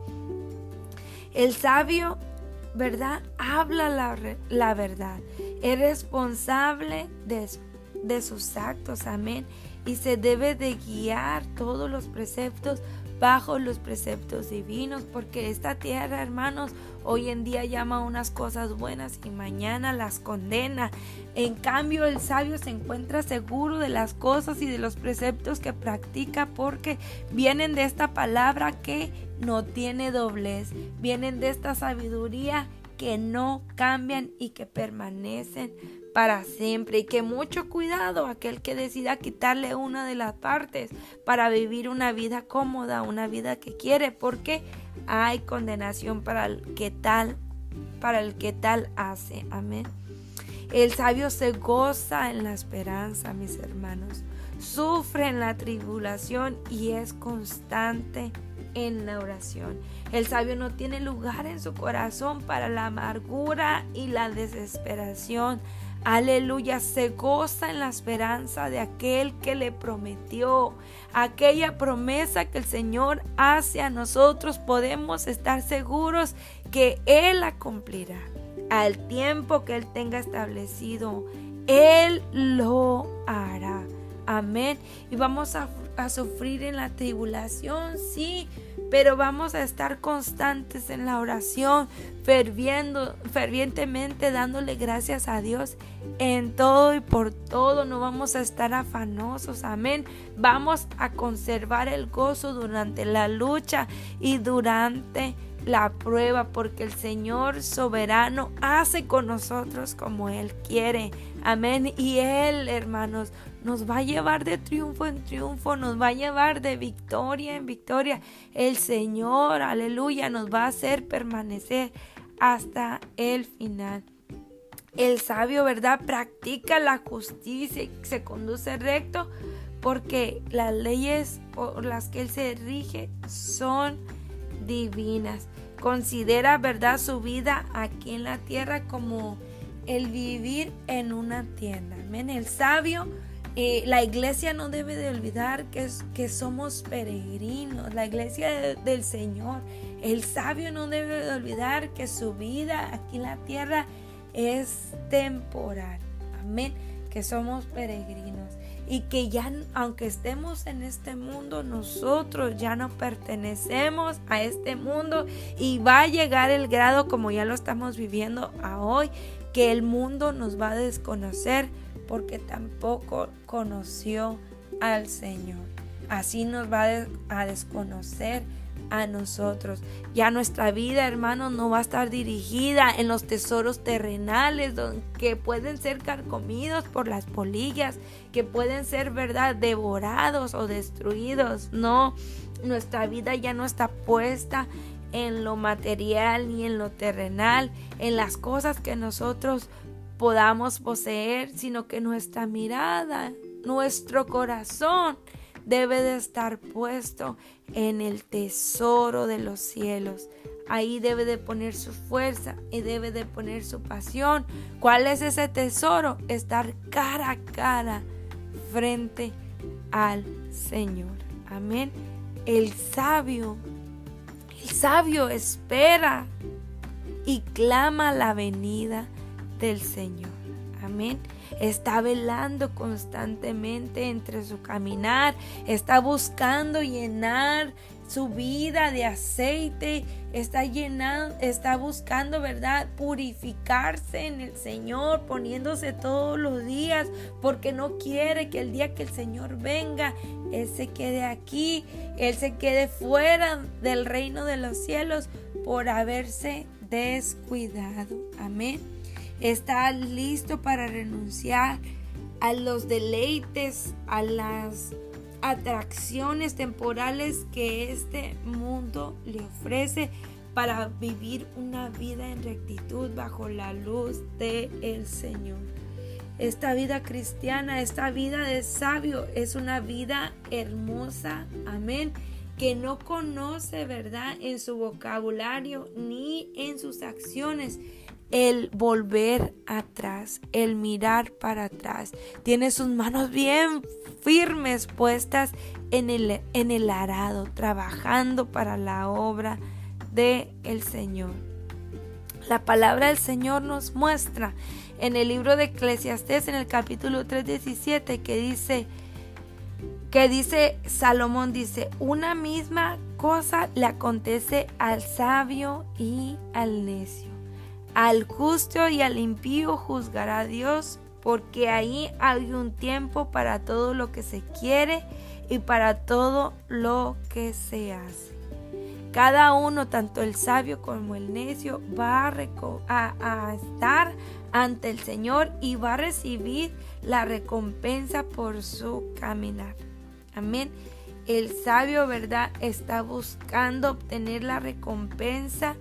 El sabio, ¿verdad? Habla la, verdad. Es responsable de, de sus actos. Amén. Y se debe de guiar todos los preceptos bajo los preceptos divinos, porque esta tierra, hermanos, hoy en día llama unas cosas buenas y mañana las condena. En cambio, el sabio se encuentra seguro de las cosas y de los preceptos que practica porque vienen de esta palabra que no tiene doblez, vienen de esta sabiduría que no cambian y que permanecen para siempre y que mucho cuidado aquel que decida quitarle una de las partes para vivir una vida cómoda, una vida que quiere, porque hay condenación para el que tal, para el que tal hace. Amén. El sabio se goza en la esperanza, mis hermanos. Sufre en la tribulación y es constante en la oración. El sabio no tiene lugar en su corazón para la amargura y la desesperación. Aleluya, se goza en la esperanza de aquel que le prometió. Aquella promesa que el Señor hace a nosotros, podemos estar seguros que Él la cumplirá al tiempo que Él tenga establecido. Él lo hará. Amén. Y vamos a, a sufrir en la tribulación, sí, pero vamos a estar constantes en la oración, ferviendo, fervientemente dándole gracias a Dios en todo y por todo. No vamos a estar afanosos, amén. Vamos a conservar el gozo durante la lucha y durante la prueba, porque el Señor soberano hace con nosotros como Él quiere. Amén. Y Él, hermanos, nos va a llevar de triunfo en triunfo, nos va a llevar de victoria en victoria. El Señor, aleluya, nos va a hacer permanecer hasta el final. El sabio, ¿verdad? Practica la justicia y se conduce recto porque las leyes por las que él se rige son divinas. Considera, ¿verdad?, su vida aquí en la tierra como el vivir en una tienda. Amén. El sabio la iglesia no debe de olvidar que, que somos peregrinos, la iglesia del Señor. El sabio no debe de olvidar que su vida aquí en la tierra es temporal. Amén. Que somos peregrinos. Y que ya, aunque estemos en este mundo, nosotros ya no pertenecemos a este mundo. Y va a llegar el grado, como ya lo estamos viviendo a hoy, que el mundo nos va a desconocer porque tampoco conoció al Señor. Así nos va a desconocer a nosotros. Ya nuestra vida, hermanos, no va a estar dirigida en los tesoros terrenales que pueden ser carcomidos por las polillas, que pueden ser, verdad, devorados o destruidos. No, nuestra vida ya no está puesta en lo material ni en lo terrenal, en las cosas que nosotros podamos poseer, sino que nuestra mirada, nuestro corazón debe de estar puesto en el tesoro de los cielos. Ahí debe de poner su fuerza y debe de poner su pasión. ¿Cuál es ese tesoro? Estar cara a cara frente al Señor. Amén. El sabio, el sabio espera y clama la venida del Señor. Amén. Está velando constantemente entre su caminar. Está buscando llenar su vida de aceite. Está llenando, está buscando, ¿verdad? Purificarse en el Señor, poniéndose todos los días, porque no quiere que el día que el Señor venga, Él se quede aquí, Él se quede fuera del reino de los cielos por haberse descuidado. Amén está listo para renunciar a los deleites, a las atracciones temporales que este mundo le ofrece para vivir una vida en rectitud bajo la luz del el Señor. Esta vida cristiana, esta vida de sabio es una vida hermosa, amén, que no conoce, ¿verdad?, en su vocabulario ni en sus acciones el volver atrás, el mirar para atrás. Tiene sus manos bien firmes puestas en el, en el arado, trabajando para la obra de el Señor. La palabra del Señor nos muestra en el libro de Eclesiastés en el capítulo 3:17 que dice que dice Salomón dice, una misma cosa le acontece al sabio y al necio. Al justo y al impío juzgará Dios, porque ahí hay un tiempo para todo lo que se quiere y para todo lo que se hace. Cada uno, tanto el sabio como el necio, va a, estar ante el Señor y va a recibir la recompensa por su caminar. Amén. El sabio, ¿verdad? Está buscando obtener la recompensa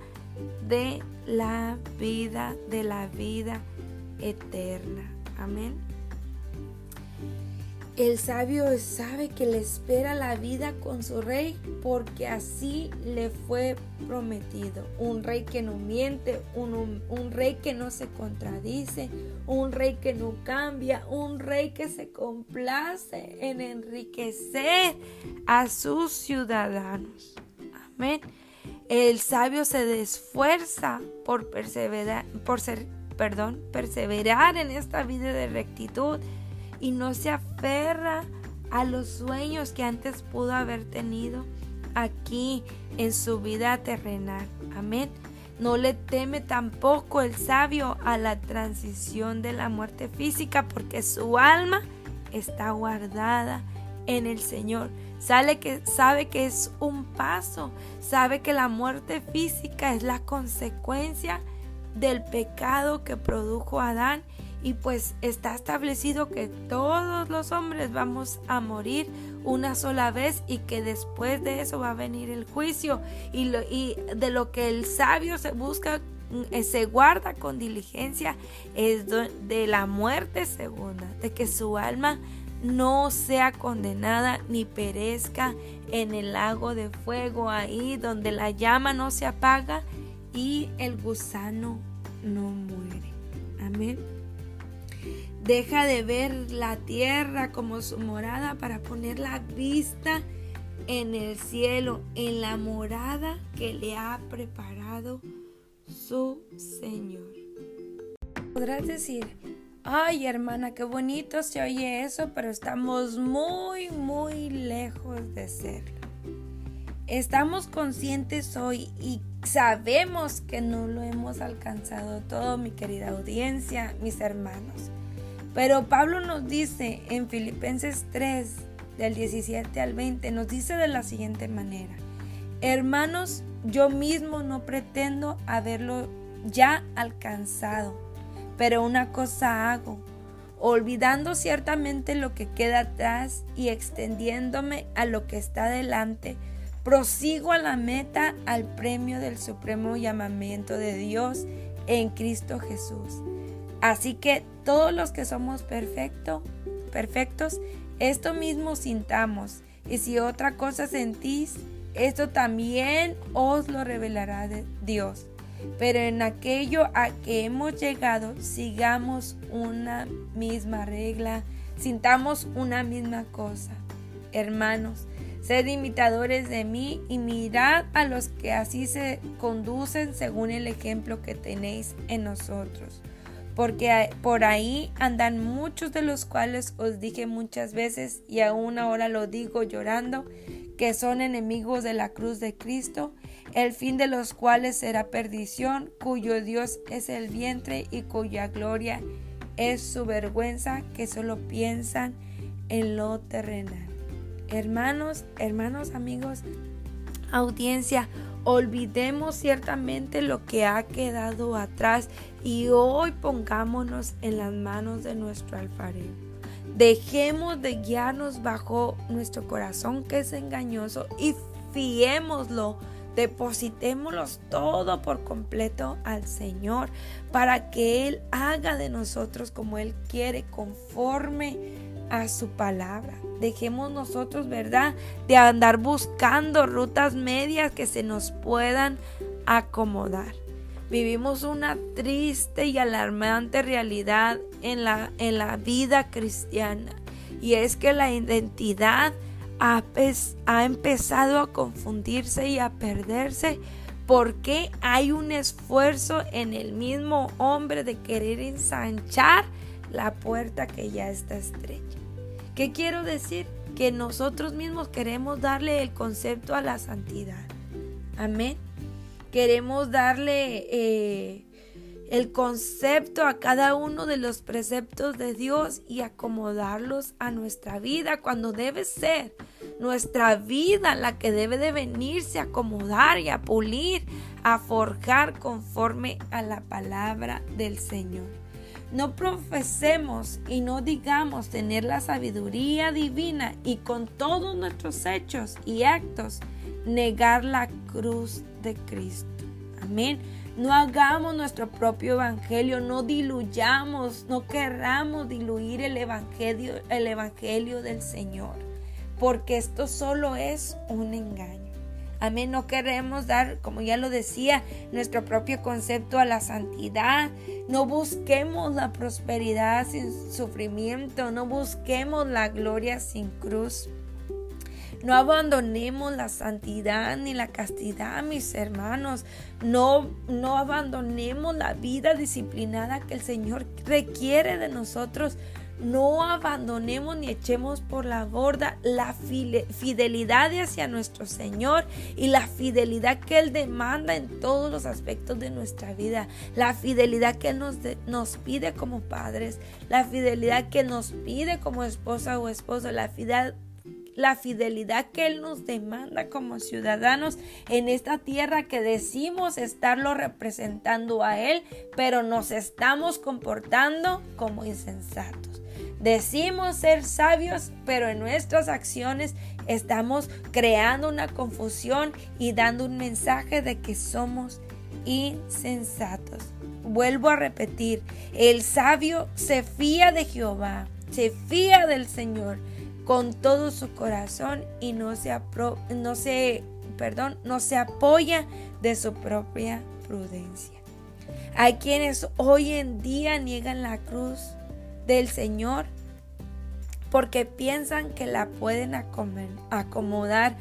de la vida, de la vida eterna. Amén. El sabio sabe que le espera la vida con su rey porque así le fue prometido. Un rey que no miente, un, un, rey que no se contradice, un rey que no cambia, un rey que se complace en enriquecer a sus ciudadanos. Amén. El sabio se esfuerza por perseverar, perseverar en esta vida de rectitud y no se aferra a los sueños que antes pudo haber tenido aquí en su vida terrenal. Amén. No le teme tampoco el sabio a la transición de la muerte física porque su alma está guardada en el Señor. Sabe que, sabe que es un paso, sabe que la muerte física es la consecuencia del pecado que produjo Adán y pues está establecido que todos los hombres vamos a morir una sola vez y que después de eso va a venir el juicio. Y, y de lo que el sabio se busca mm, se guarda con diligencia es de la muerte segunda, de que su alma no sea condenada ni perezca en el lago de fuego ahí donde la llama no se apaga y el gusano no muere. Amén. Deja de ver la tierra como su morada para poner la vista en el cielo, en la morada que le ha preparado su Señor. Podrás decir, ay hermana, qué bonito se oye eso, pero estamos muy, muy lejos de serlo. Estamos conscientes hoy y sabemos que no lo hemos alcanzado todo, mi querida audiencia, mis hermanos. Pero Pablo nos dice en Filipenses 3, del 17 al 20, nos dice de la siguiente manera, hermanos, yo mismo no pretendo haberlo ya alcanzado, pero una cosa hago, olvidando ciertamente lo que queda atrás y extendiéndome a lo que está delante, prosigo a la meta, al premio del supremo llamamiento de Dios en Cristo Jesús. Así que todos los que somos perfecto, perfectos, esto mismo sintamos. Y si otra cosa sentís, esto también os lo revelará Dios. Pero en aquello a que hemos llegado, sigamos una misma regla, sintamos una misma cosa. Hermanos, sed imitadores de mí y mirad a los que así se conducen según el ejemplo que tenéis en nosotros porque por ahí andan muchos de los cuales os dije muchas veces y aún ahora lo digo llorando, que son enemigos de la cruz de Cristo, el fin de los cuales será perdición, cuyo Dios es el vientre y cuya gloria es su vergüenza, que solo piensan en lo terrenal. Hermanos, hermanos, amigos, audiencia, olvidemos ciertamente lo que ha quedado atrás y hoy pongámonos en las manos de nuestro alfarero. Dejemos de guiarnos bajo nuestro corazón que es engañoso y fiémoslo Depositémoslos todo por completo al Señor para que Él haga de nosotros como Él quiere, conforme a su palabra. Dejemos nosotros, ¿verdad?, de andar buscando rutas medias que se nos puedan acomodar. Vivimos una triste y alarmante realidad en la, en la vida cristiana y es que la identidad ha, ha empezado a confundirse y a perderse porque hay un esfuerzo en el mismo hombre de querer ensanchar la puerta que ya está estrecha. ¿Qué quiero decir? Que nosotros mismos queremos darle el concepto a la santidad. Amén. Queremos darle eh, el concepto a cada uno de los preceptos de Dios y acomodarlos a nuestra vida cuando debe ser nuestra vida la que debe de venirse a acomodar y a pulir, a forjar conforme a la palabra del Señor. No profesemos y no digamos tener la sabiduría divina y con todos nuestros hechos y actos negar la cruz de Cristo. Amén. No hagamos nuestro propio evangelio, no diluyamos, no querramos diluir el evangelio, el evangelio del Señor, porque esto solo es un engaño. Amén, no queremos dar, como ya lo decía, nuestro propio concepto a la santidad. No busquemos la prosperidad sin sufrimiento, no busquemos la gloria sin cruz. No abandonemos la santidad ni la castidad, mis hermanos. No, no abandonemos la vida disciplinada que el Señor requiere de nosotros. No abandonemos ni echemos por la borda la fidelidad hacia nuestro Señor y la fidelidad que Él demanda en todos los aspectos de nuestra vida. La fidelidad que nos, nos pide como padres, la fidelidad que nos pide como esposa o esposo, la fidelidad la fidelidad que Él nos demanda como ciudadanos en esta tierra que decimos estarlo representando a Él, pero nos estamos comportando como insensatos. Decimos ser sabios, pero en nuestras acciones estamos creando una confusión y dando un mensaje de que somos insensatos. Vuelvo a repetir, el sabio se fía de Jehová, se fía del Señor con todo su corazón y no se, no se, perdón, no se apoya de su propia prudencia. Hay quienes hoy en día niegan la cruz del Señor porque piensan que la pueden acomodar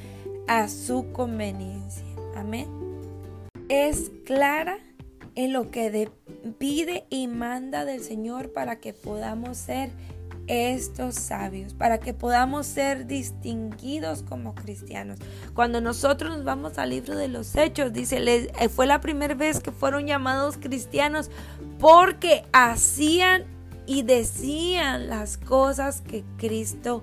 a su conveniencia. Amén. Es clara en lo que pide y manda del Señor para que podamos ser estos sabios, para que podamos ser distinguidos como cristianos. Cuando nosotros nos vamos al libro de los hechos, dice, eh, fue la primera vez que fueron llamados cristianos porque hacían y decían las cosas que Cristo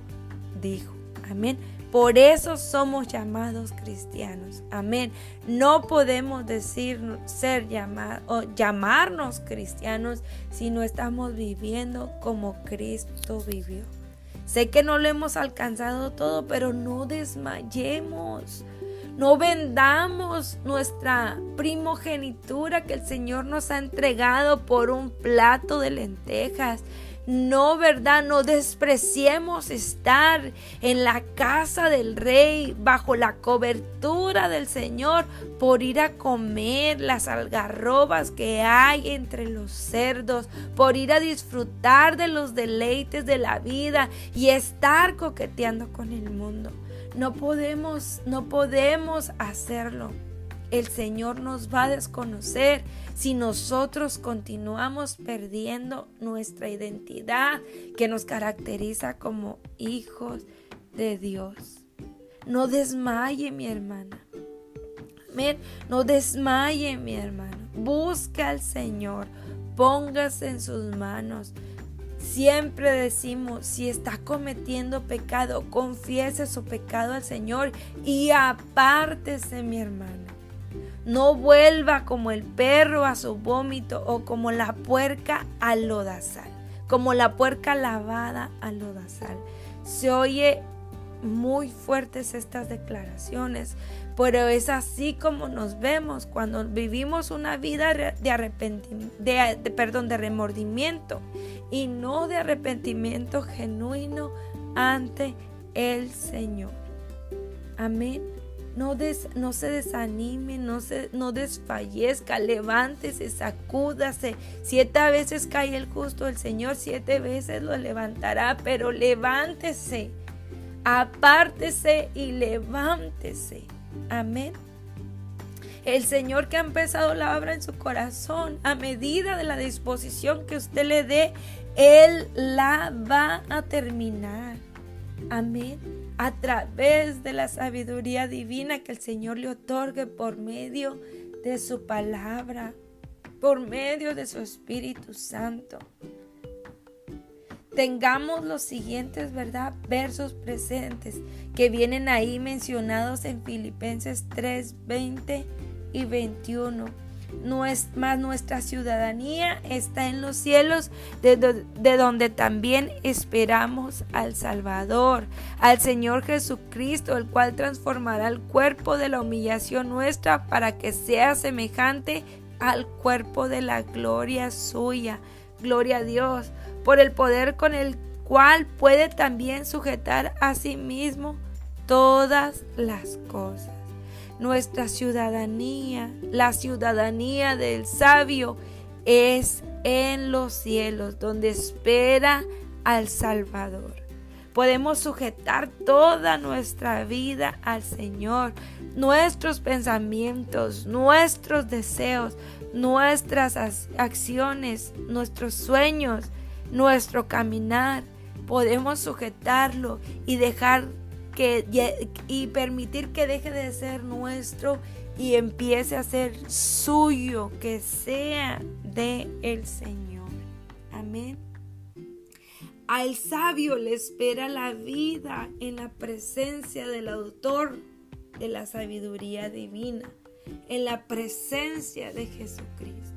dijo. Amén. Por eso somos llamados cristianos. Amén. No podemos decir ser llamados o llamarnos cristianos si no estamos viviendo como Cristo vivió. Sé que no lo hemos alcanzado todo, pero no desmayemos. No vendamos nuestra primogenitura que el Señor nos ha entregado por un plato de lentejas. No, ¿verdad? No despreciemos estar en la casa del rey, bajo la cobertura del Señor, por ir a comer las algarrobas que hay entre los cerdos, por ir a disfrutar de los deleites de la vida y estar coqueteando con el mundo. No podemos, no podemos hacerlo el Señor nos va a desconocer si nosotros continuamos perdiendo nuestra identidad que nos caracteriza como hijos de Dios. No desmaye mi hermana. No desmaye mi hermano. Busca al Señor. Póngase en sus manos. Siempre decimos, si está cometiendo pecado, confiese su pecado al Señor y apártese mi hermana. No vuelva como el perro a su vómito o como la puerca al lodazal, como la puerca lavada al lodazal. Se oye muy fuertes estas declaraciones, pero es así como nos vemos cuando vivimos una vida de arrepentimiento, de, perdón, de remordimiento y no de arrepentimiento genuino ante el Señor. Amén. No, no se desanime, no, se, no desfallezca, levántese, sacúdase. Siete veces cae el justo, el Señor siete veces lo levantará, pero levántese, apártese y levántese. Amén. El Señor que ha empezado la obra en su corazón, a medida de la disposición que usted le dé, Él la va a terminar. Amén. A través de la sabiduría divina que el Señor le otorgue por medio de su palabra, por medio de su Espíritu Santo. Tengamos los siguientes, ¿verdad? Versos presentes que vienen ahí mencionados en Filipenses 3, 20 y 21 más nuestra ciudadanía está en los cielos, de, donde también esperamos al Salvador, al Señor Jesucristo, el cual transformará el cuerpo de la humillación nuestra para que sea semejante al cuerpo de la gloria suya. Gloria a Dios, por el poder con el cual puede también sujetar a sí mismo todas las cosas nuestra ciudadanía, la ciudadanía del sabio, es en los cielos, donde espera al Salvador. Podemos sujetar toda nuestra vida al Señor, nuestros pensamientos, nuestros deseos, nuestras acciones, nuestros sueños, nuestro caminar. Podemos sujetarlo y dejar que, y permitir que deje de ser nuestro y empiece a ser suyo, que sea de el Señor. Amén. Al sabio le espera la vida en la presencia del autor de la sabiduría divina, en la presencia de Jesucristo.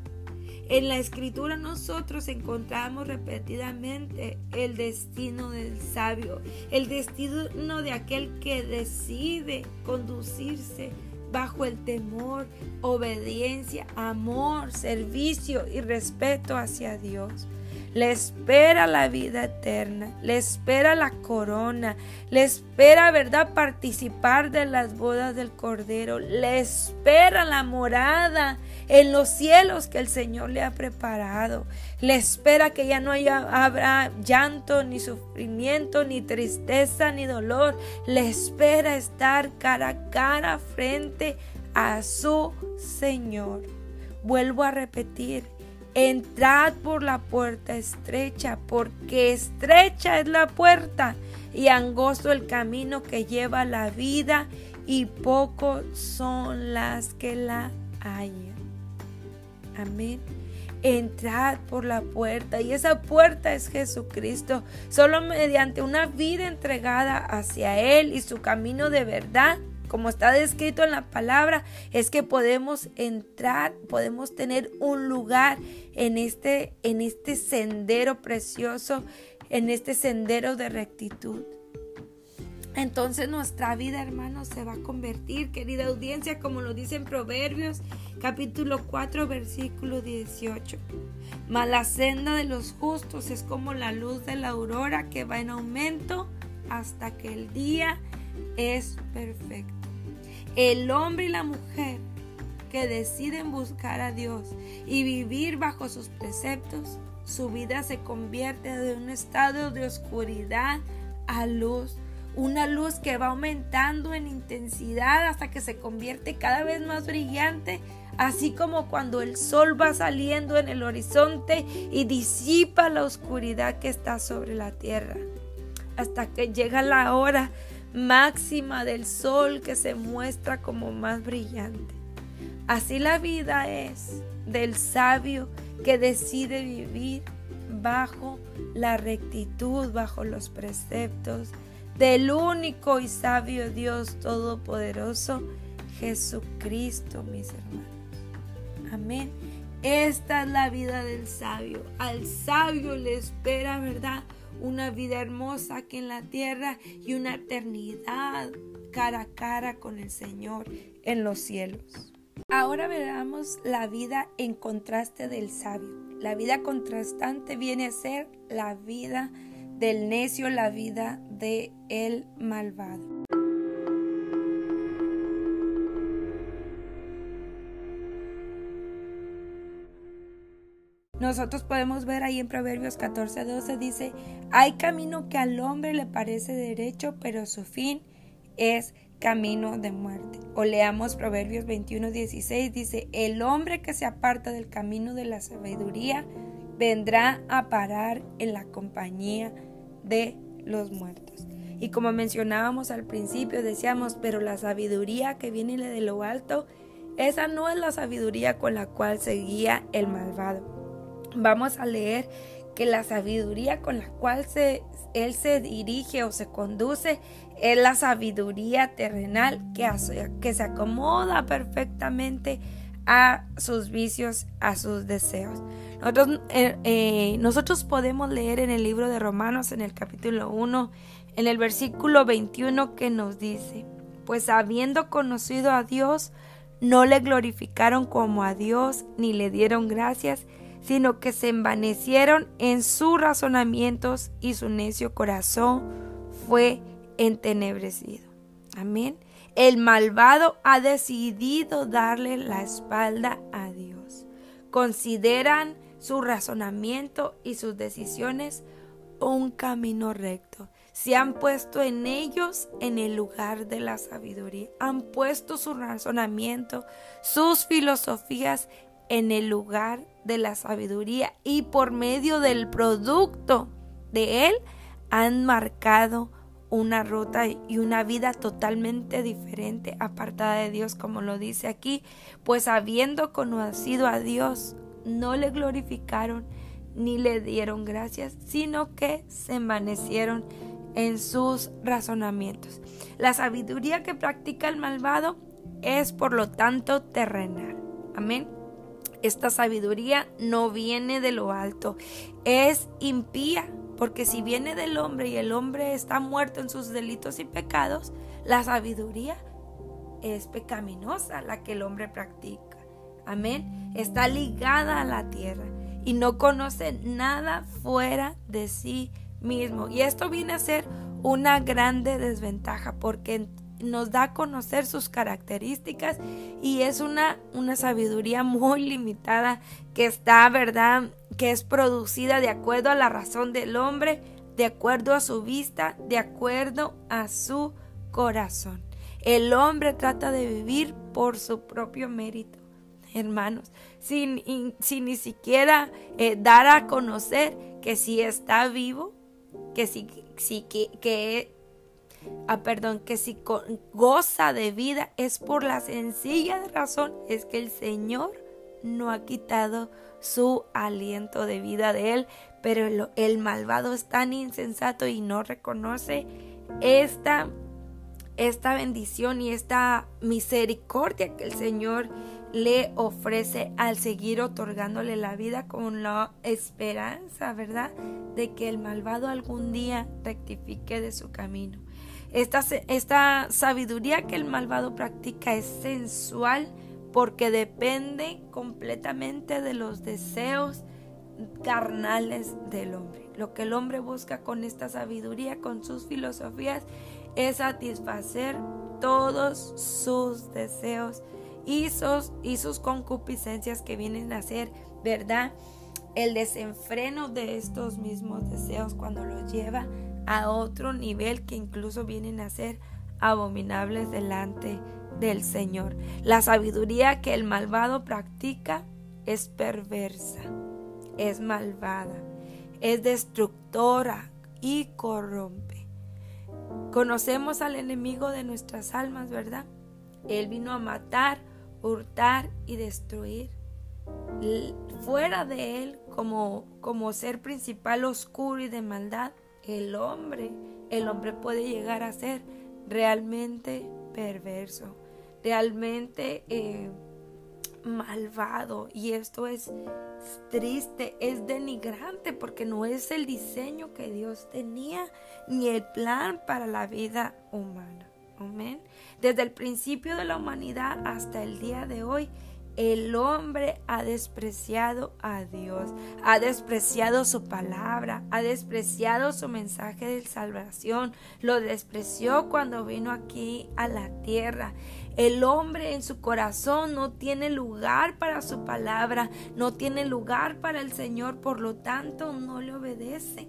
En la escritura nosotros encontramos repetidamente el destino del sabio, el destino de aquel que decide conducirse bajo el temor, obediencia, amor, servicio y respeto hacia Dios. Le espera la vida eterna, le espera la corona, le espera, ¿verdad?, participar de las bodas del Cordero, le espera la morada en los cielos que el Señor le ha preparado. Le espera que ya no haya, habrá llanto, ni sufrimiento, ni tristeza, ni dolor. Le espera estar cara a cara frente a su Señor. Vuelvo a repetir, Entrad por la puerta estrecha, porque estrecha es la puerta y angosto el camino que lleva la vida, y pocos son las que la hallan. Amén. Entrad por la puerta y esa puerta es Jesucristo. Solo mediante una vida entregada hacia Él y su camino de verdad como está descrito en la palabra, es que podemos entrar, podemos tener un lugar en este, en este sendero precioso, en este sendero de rectitud. Entonces nuestra vida, hermanos, se va a convertir, querida audiencia, como lo dice en Proverbios capítulo 4, versículo 18. Mas la senda de los justos es como la luz de la aurora que va en aumento hasta que el día es perfecto. El hombre y la mujer que deciden buscar a Dios y vivir bajo sus preceptos, su vida se convierte de un estado de oscuridad a luz, una luz que va aumentando en intensidad hasta que se convierte cada vez más brillante, así como cuando el sol va saliendo en el horizonte y disipa la oscuridad que está sobre la tierra, hasta que llega la hora máxima del sol que se muestra como más brillante. Así la vida es del sabio que decide vivir bajo la rectitud, bajo los preceptos del único y sabio Dios Todopoderoso, Jesucristo, mis hermanos. Amén. Esta es la vida del sabio. Al sabio le espera, ¿verdad? Una vida hermosa aquí en la tierra y una eternidad cara a cara con el Señor en los cielos. Ahora veamos la vida en contraste del sabio. La vida contrastante viene a ser la vida del necio, la vida de el malvado. Nosotros podemos ver ahí en Proverbios 14, 12 dice, hay camino que al hombre le parece derecho, pero su fin es camino de muerte. O leamos Proverbios 21, 16, dice, el hombre que se aparta del camino de la sabiduría vendrá a parar en la compañía de los muertos. Y como mencionábamos al principio, decíamos, pero la sabiduría que viene de lo alto, esa no es la sabiduría con la cual se guía el malvado vamos a leer que la sabiduría con la cual se, él se dirige o se conduce es la sabiduría terrenal que, que se acomoda perfectamente a sus vicios, a sus deseos. Nosotros, eh, eh, nosotros podemos leer en el libro de Romanos, en el capítulo 1, en el versículo 21, que nos dice, pues habiendo conocido a Dios, no le glorificaron como a Dios, ni le dieron gracias, sino que se envanecieron en sus razonamientos y su necio corazón fue entenebrecido. Amén. El malvado ha decidido darle la espalda a Dios. Consideran su razonamiento y sus decisiones un camino recto. Se han puesto en ellos en el lugar de la sabiduría. Han puesto su razonamiento, sus filosofías en el lugar de la sabiduría y por medio del producto de él han marcado una ruta y una vida totalmente diferente, apartada de Dios, como lo dice aquí, pues habiendo conocido a Dios, no le glorificaron ni le dieron gracias, sino que se envanecieron en sus razonamientos. La sabiduría que practica el malvado es por lo tanto terrenal. Amén. Esta sabiduría no viene de lo alto, es impía, porque si viene del hombre y el hombre está muerto en sus delitos y pecados, la sabiduría es pecaminosa la que el hombre practica. Amén. Está ligada a la tierra y no conoce nada fuera de sí mismo. Y esto viene a ser una grande desventaja porque nos da a conocer sus características y es una, una sabiduría muy limitada que está, ¿verdad? Que es producida de acuerdo a la razón del hombre, de acuerdo a su vista, de acuerdo a su corazón. El hombre trata de vivir por su propio mérito, hermanos, sin, sin ni siquiera eh, dar a conocer que si está vivo, que si, que ah, perdón, que si goza de vida es por la sencilla razón es que el Señor no ha quitado su aliento de vida de él, pero el, malvado es tan insensato y no reconoce esta esta bendición y esta misericordia que el Señor le ofrece al seguir otorgándole la vida con la esperanza, ¿verdad? De que el malvado algún día rectifique de su camino. Esta, sabiduría que el malvado practica es sensual porque depende completamente de los deseos carnales del hombre. Lo que el hombre busca con esta sabiduría, con sus filosofías, es satisfacer todos sus deseos y sus, y sus concupiscencias que vienen a ser, ¿verdad? El desenfreno de estos mismos deseos cuando los lleva a otro nivel que incluso vienen a ser abominables delante del Señor. La sabiduría que el malvado practica es perversa, es malvada, es destructora y corrompe. Conocemos al enemigo de nuestras almas, ¿verdad? Él vino a matar, hurtar y destruir. Fuera de él, como, como ser principal oscuro y de maldad, el hombre, el hombre puede llegar a ser realmente perverso, realmente eh, malvado y esto es triste, es denigrante porque no es el diseño que Dios tenía ni el plan para la vida humana. Amén. Desde el principio de la humanidad hasta el día de hoy, el hombre ha despreciado a Dios, ha despreciado su palabra, ha despreciado su mensaje de salvación, lo despreció cuando vino aquí a la tierra. El hombre en su corazón no tiene lugar para su palabra, no tiene lugar para el Señor, por lo tanto no le obedece,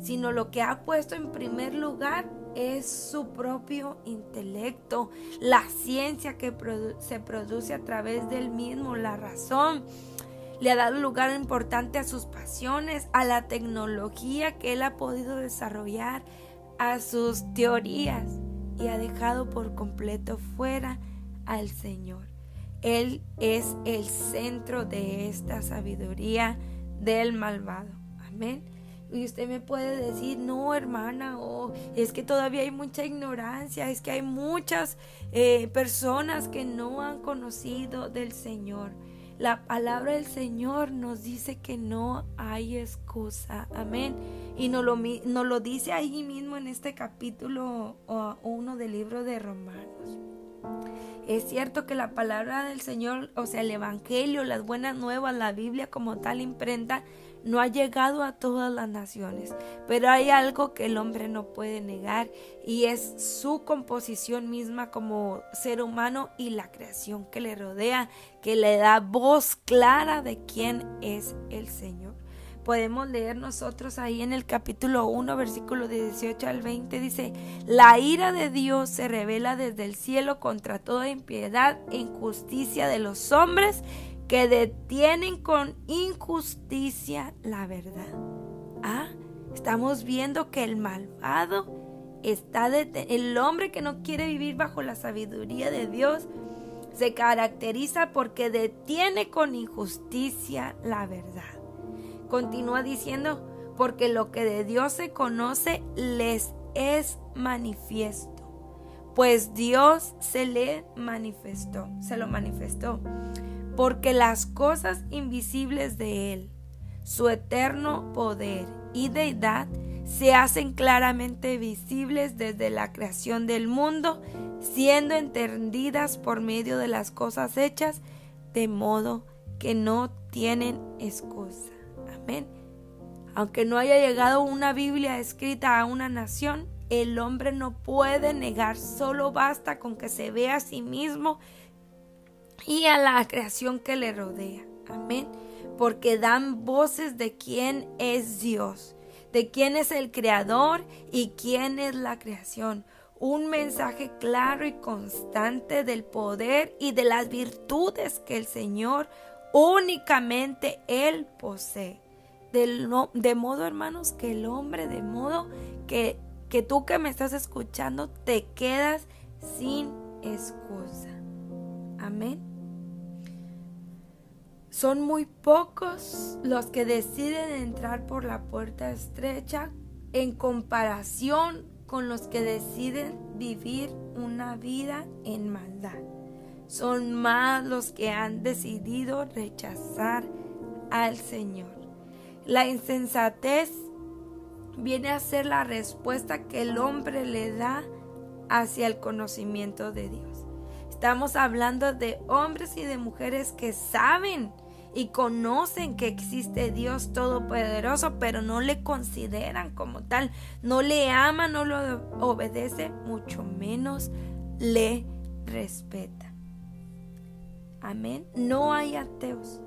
sino lo que ha puesto en primer lugar es su propio intelecto, la ciencia que se produce a través del mismo, la razón. Le ha dado lugar importante a sus pasiones, a la tecnología que él ha podido desarrollar, a sus teorías y ha dejado por completo fuera al Señor. Él es el centro de esta sabiduría del malvado. Amén. Y usted me puede decir, no hermana, o es que todavía hay mucha ignorancia, es que hay muchas eh, personas que no han conocido del Señor. La palabra del Señor nos dice que no hay excusa. Amén. Y nos lo, nos lo dice ahí mismo en este capítulo 1 del libro de Romanos. Es cierto que la palabra del Señor, o sea, el Evangelio, las buenas nuevas, la Biblia como tal imprenta, no ha llegado a todas las naciones, pero hay algo que el hombre no puede negar y es su composición misma como ser humano y la creación que le rodea, que le da voz clara de quién es el Señor. Podemos leer nosotros ahí en el capítulo 1, versículo 18 al 20, dice, la ira de Dios se revela desde el cielo contra toda impiedad e injusticia de los hombres que detienen con injusticia la verdad. Ah, estamos viendo que el malvado está el hombre que no quiere vivir bajo la sabiduría de Dios se caracteriza porque detiene con injusticia la verdad. Continúa diciendo, porque lo que de Dios se conoce les es manifiesto, pues Dios se le manifestó, se lo manifestó porque las cosas invisibles de Él, su eterno poder y deidad, se hacen claramente visibles desde la creación del mundo, siendo entendidas por medio de las cosas hechas, de modo que no tienen excusa. Amén. Aunque no haya llegado una Biblia escrita a una nación, el hombre no puede negar, solo basta con que se vea a sí mismo y a la creación que le rodea. Amén. Porque dan voces de quién es Dios, de quién es el creador y quién es la creación. Un mensaje claro y constante del poder y de las virtudes que el Señor únicamente Él posee. De, modo, hermanos, que el hombre, de modo que, que tú que me estás escuchando, te quedas sin excusa. Amén. Son muy pocos los que deciden entrar por la puerta estrecha en comparación con los que deciden vivir una vida en maldad. Son más los que han decidido rechazar al Señor. La insensatez viene a ser la respuesta que el hombre le da hacia el conocimiento de Dios. Estamos hablando de hombres y de mujeres que saben y conocen que existe Dios Todopoderoso, pero no le consideran como tal, no le aman, no lo obedece, mucho menos le respeta. Amén. No hay ateos,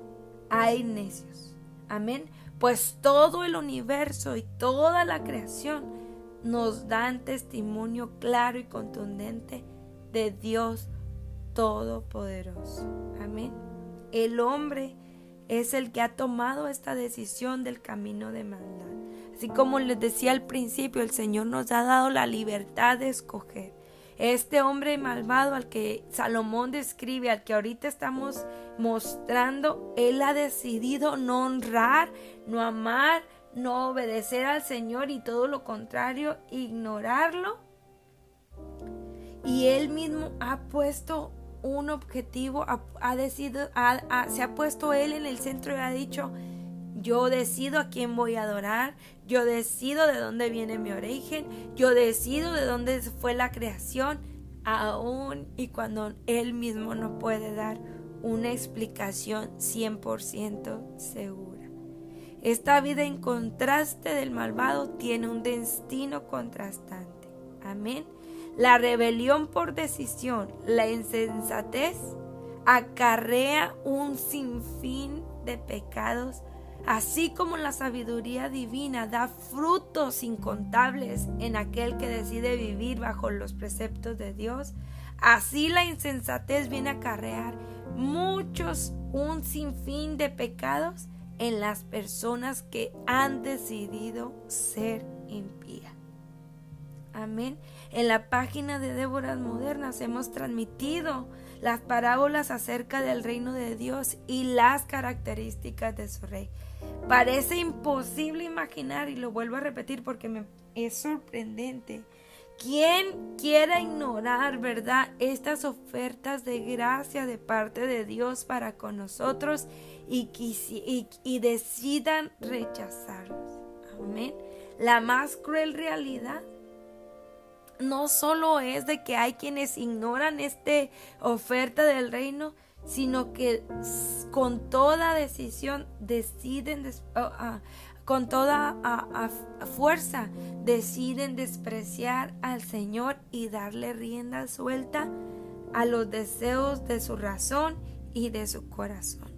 hay necios. Amén. Pues todo el universo y toda la creación nos dan testimonio claro y contundente de Dios Todopoderoso. Amén. El hombre es el que ha tomado esta decisión del camino de maldad. Así como les decía al principio, el Señor nos ha dado la libertad de escoger. Este hombre malvado al que Salomón describe, al que ahorita estamos mostrando, él ha decidido no honrar, no amar, no obedecer al Señor y todo lo contrario, ignorarlo. Y él mismo ha puesto un objetivo, ha, decidido, se ha puesto Él en el centro y ha dicho, yo decido a quién voy a adorar, yo decido de dónde viene mi origen, yo decido de dónde fue la creación, aún y cuando Él mismo no puede dar una explicación 100% segura. Esta vida en contraste del malvado tiene un destino contrastante. Amén. La rebelión por decisión, la insensatez, acarrea un sinfín de pecados, así como la sabiduría divina da frutos incontables en aquel que decide vivir bajo los preceptos de Dios. Así la insensatez viene a acarrear muchos, un sinfín de pecados en las personas que han decidido ser impías. Amén. En la página de Déboras Modernas hemos transmitido las parábolas acerca del reino de Dios y las características de su rey. Parece imposible imaginar, y lo vuelvo a repetir porque me, es sorprendente, ¿Quién quiera ignorar, verdad, estas ofertas de gracia de parte de Dios para con nosotros y, y, y decidan rechazarlos? Amén. La más cruel realidad no solo es de que hay quienes ignoran esta oferta del reino, sino que con toda decisión deciden, con toda fuerza, deciden despreciar al Señor y darle rienda suelta a los deseos de su razón y de su corazón.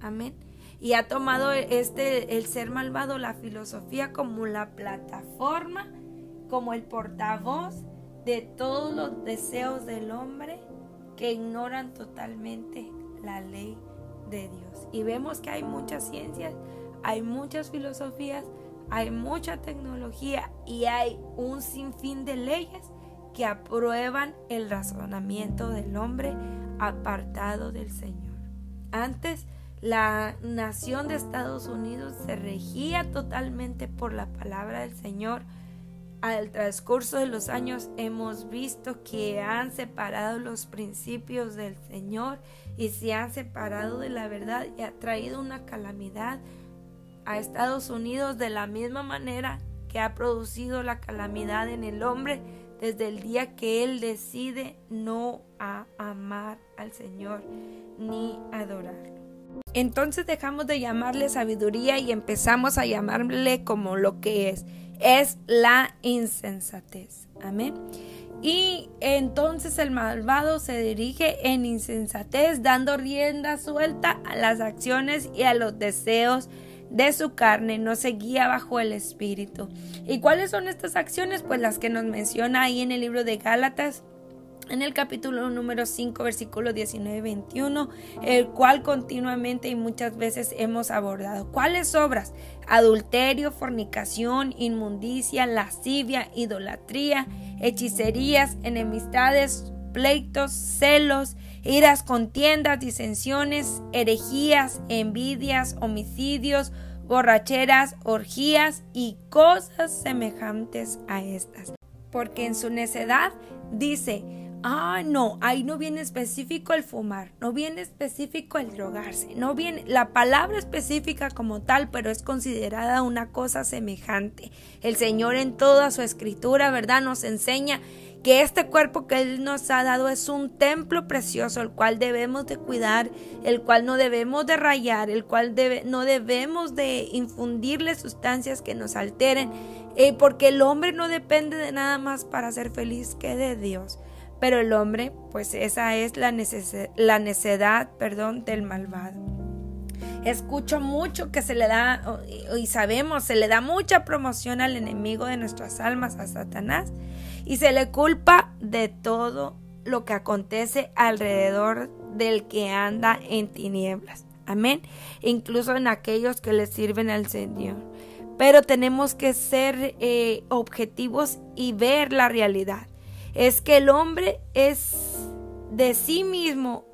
Amén. Y ha tomado este el ser malvado la filosofía como la plataforma como el portavoz de todos los deseos del hombre que ignoran totalmente la ley de Dios. Y vemos que hay muchas ciencias, hay muchas filosofías, hay mucha tecnología y hay un sinfín de leyes que aprueban el razonamiento del hombre apartado del Señor. Antes, la nación de Estados Unidos se regía totalmente por la palabra del Señor, al transcurso de los años hemos visto que han separado los principios del Señor y se han separado de la verdad y ha traído una calamidad a Estados Unidos de la misma manera que ha producido la calamidad en el hombre desde el día que él decide no a amar al Señor ni adorarlo. Entonces dejamos de llamarle sabiduría y empezamos a llamarle como lo que es es la insensatez. Amén. Y entonces el malvado se dirige en insensatez, dando rienda suelta a las acciones y a los deseos de su carne, no se guía bajo el espíritu. ¿Y cuáles son estas acciones? Pues las que nos menciona ahí en el libro de Gálatas en el capítulo número 5, versículo 19 y 21, el cual continuamente y muchas veces hemos abordado. ¿Cuáles obras? Adulterio, fornicación, inmundicia, lascivia, idolatría, hechicerías, enemistades, pleitos, celos, iras, contiendas, disensiones, herejías, envidias, homicidios, borracheras, orgías y cosas semejantes a estas. Porque en su necedad dice, Ah, no, ahí no viene específico el fumar, no viene específico el drogarse, no viene la palabra específica como tal, pero es considerada una cosa semejante. El Señor en toda su escritura, ¿verdad? Nos enseña que este cuerpo que Él nos ha dado es un templo precioso, el cual debemos de cuidar, el cual no debemos de rayar, el cual no debemos de infundirle sustancias que nos alteren, eh, porque el hombre no depende de nada más para ser feliz que de Dios. Pero el hombre, pues esa es la, la necedad, perdón, del malvado. Escucho mucho que se le da, y sabemos, se le da mucha promoción al enemigo de nuestras almas, a Satanás, y se le culpa de todo lo que acontece alrededor del que anda en tinieblas. Amén. Incluso en aquellos que le sirven al Señor. Pero tenemos que ser eh, objetivos y ver la realidad es que el hombre es de sí mismo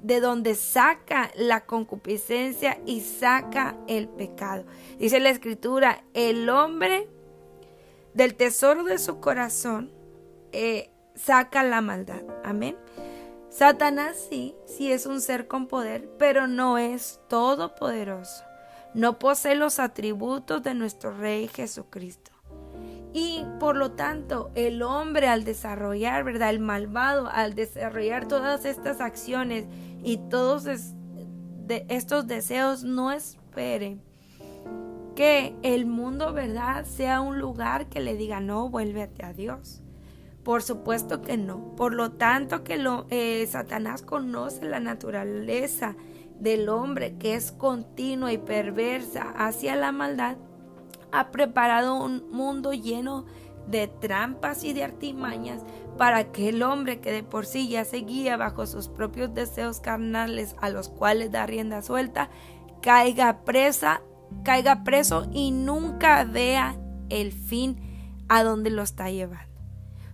de donde saca la concupiscencia y saca el pecado. Dice la escritura, el hombre del tesoro de su corazón eh, saca la maldad. Amén. Satanás sí, sí es un ser con poder, pero no es todopoderoso. No posee los atributos de nuestro Rey Jesucristo. Y por lo tanto, el hombre al desarrollar, ¿verdad? El malvado al desarrollar todas estas acciones y todos estos deseos, no espere que el mundo, ¿verdad? Sea un lugar que le diga, no, vuélvete a Dios. Por supuesto que no. Por lo tanto que lo, eh, Satanás conoce la naturaleza del hombre que es continua y perversa hacia la maldad ha preparado un mundo lleno de trampas y de artimañas para que el hombre que de por sí ya seguía bajo sus propios deseos carnales a los cuales da rienda suelta, caiga presa, caiga preso y nunca vea el fin a donde lo está llevando.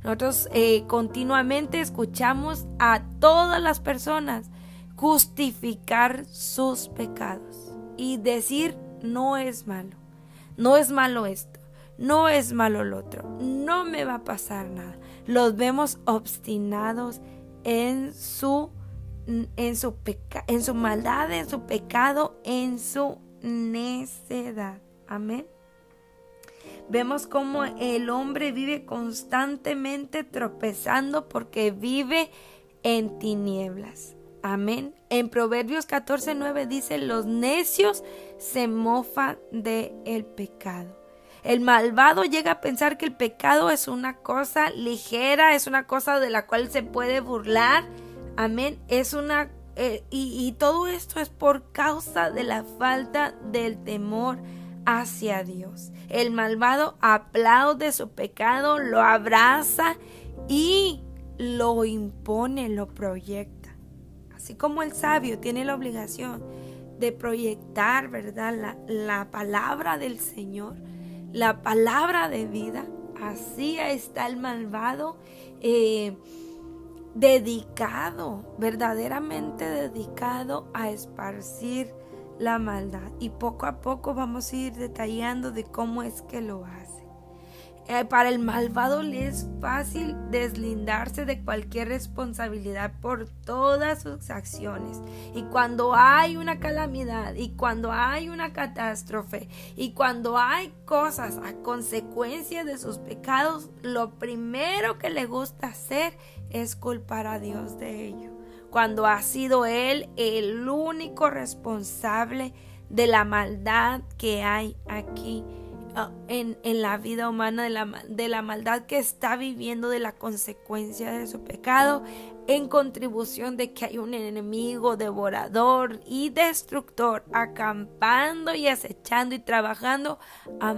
Nosotros eh, continuamente escuchamos a todas las personas justificar sus pecados y decir no es malo. No es malo esto, no es malo lo otro, no me va a pasar nada. Los vemos obstinados en su en su en su maldad, en su pecado, en su necedad. Amén. Vemos cómo el hombre vive constantemente tropezando porque vive en tinieblas. Amén. En Proverbios 14, 9 dice, los necios se mofan de el pecado. El malvado llega a pensar que el pecado es una cosa ligera, es una cosa de la cual se puede burlar. Amén. Es una eh, y, y todo esto es por causa de la falta del temor hacia Dios. El malvado aplaude su pecado, lo abraza y lo impone, lo proyecta. Así como el sabio tiene la obligación de proyectar, ¿verdad? La, la palabra del Señor, la palabra de vida. Así está el malvado eh, dedicado, verdaderamente dedicado a esparcir la maldad. Y poco a poco vamos a ir detallando de cómo es que lo hace. Eh, para el malvado le es fácil deslindarse de cualquier responsabilidad por todas sus acciones. Y cuando hay una calamidad, y cuando hay una catástrofe, y cuando hay cosas a consecuencia de sus pecados, lo primero que le gusta hacer es culpar a Dios de ello. Cuando ha sido Él el único responsable de la maldad que hay aquí Ah, en, la vida humana de la, de la maldad que está viviendo, de la consecuencia de su pecado, en contribución de que hay un enemigo devorador y destructor acampando y acechando y trabajando a,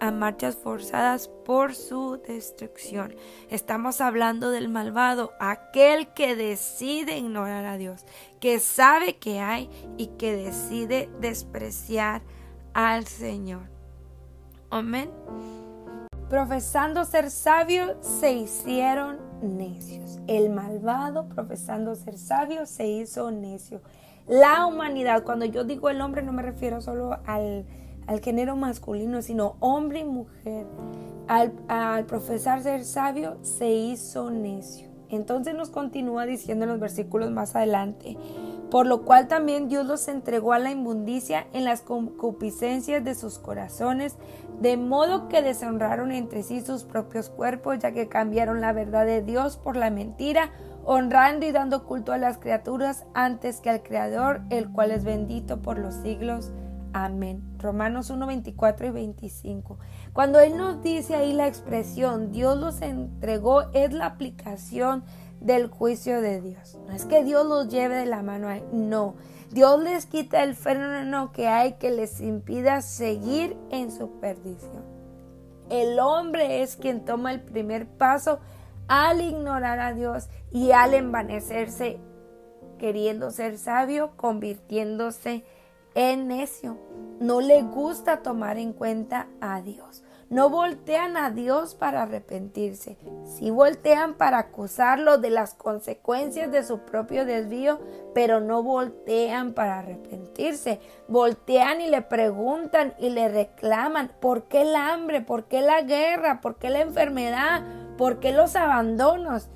a marchas forzadas por su destrucción. Estamos hablando del malvado, aquel que decide ignorar a Dios, que sabe que hay y que decide despreciar al Señor. Amén. Profesando ser sabios, se hicieron necios. El malvado, profesando ser sabio, se hizo necio. La humanidad, cuando yo digo el hombre, no me refiero solo al, género masculino, sino hombre y mujer. Al, al profesar ser sabio, se hizo necio. Entonces nos continúa diciendo en los versículos más adelante, por lo cual también Dios los entregó a la inmundicia en las concupiscencias de sus corazones, de modo que deshonraron entre sí sus propios cuerpos, ya que cambiaron la verdad de Dios por la mentira, honrando y dando culto a las criaturas antes que al Creador, el cual es bendito por los siglos. Amén. Romanos 1, 24 y 25. Cuando Él nos dice ahí la expresión, Dios los entregó, es la aplicación del juicio de Dios. No es que Dios los lleve de la mano, no. Dios les quita el freno que hay que les impida seguir en su perdición. El hombre es quien toma el primer paso al ignorar a Dios y al envanecerse queriendo ser sabio, convirtiéndose en necio. No le gusta tomar en cuenta a Dios. No voltean a Dios para arrepentirse, sí voltean para acusarlo de las consecuencias de su propio desvío, pero no voltean para arrepentirse. Voltean y le preguntan y le reclaman, ¿por qué el hambre? ¿Por qué la guerra? ¿Por qué la enfermedad? ¿Por qué los abandonos?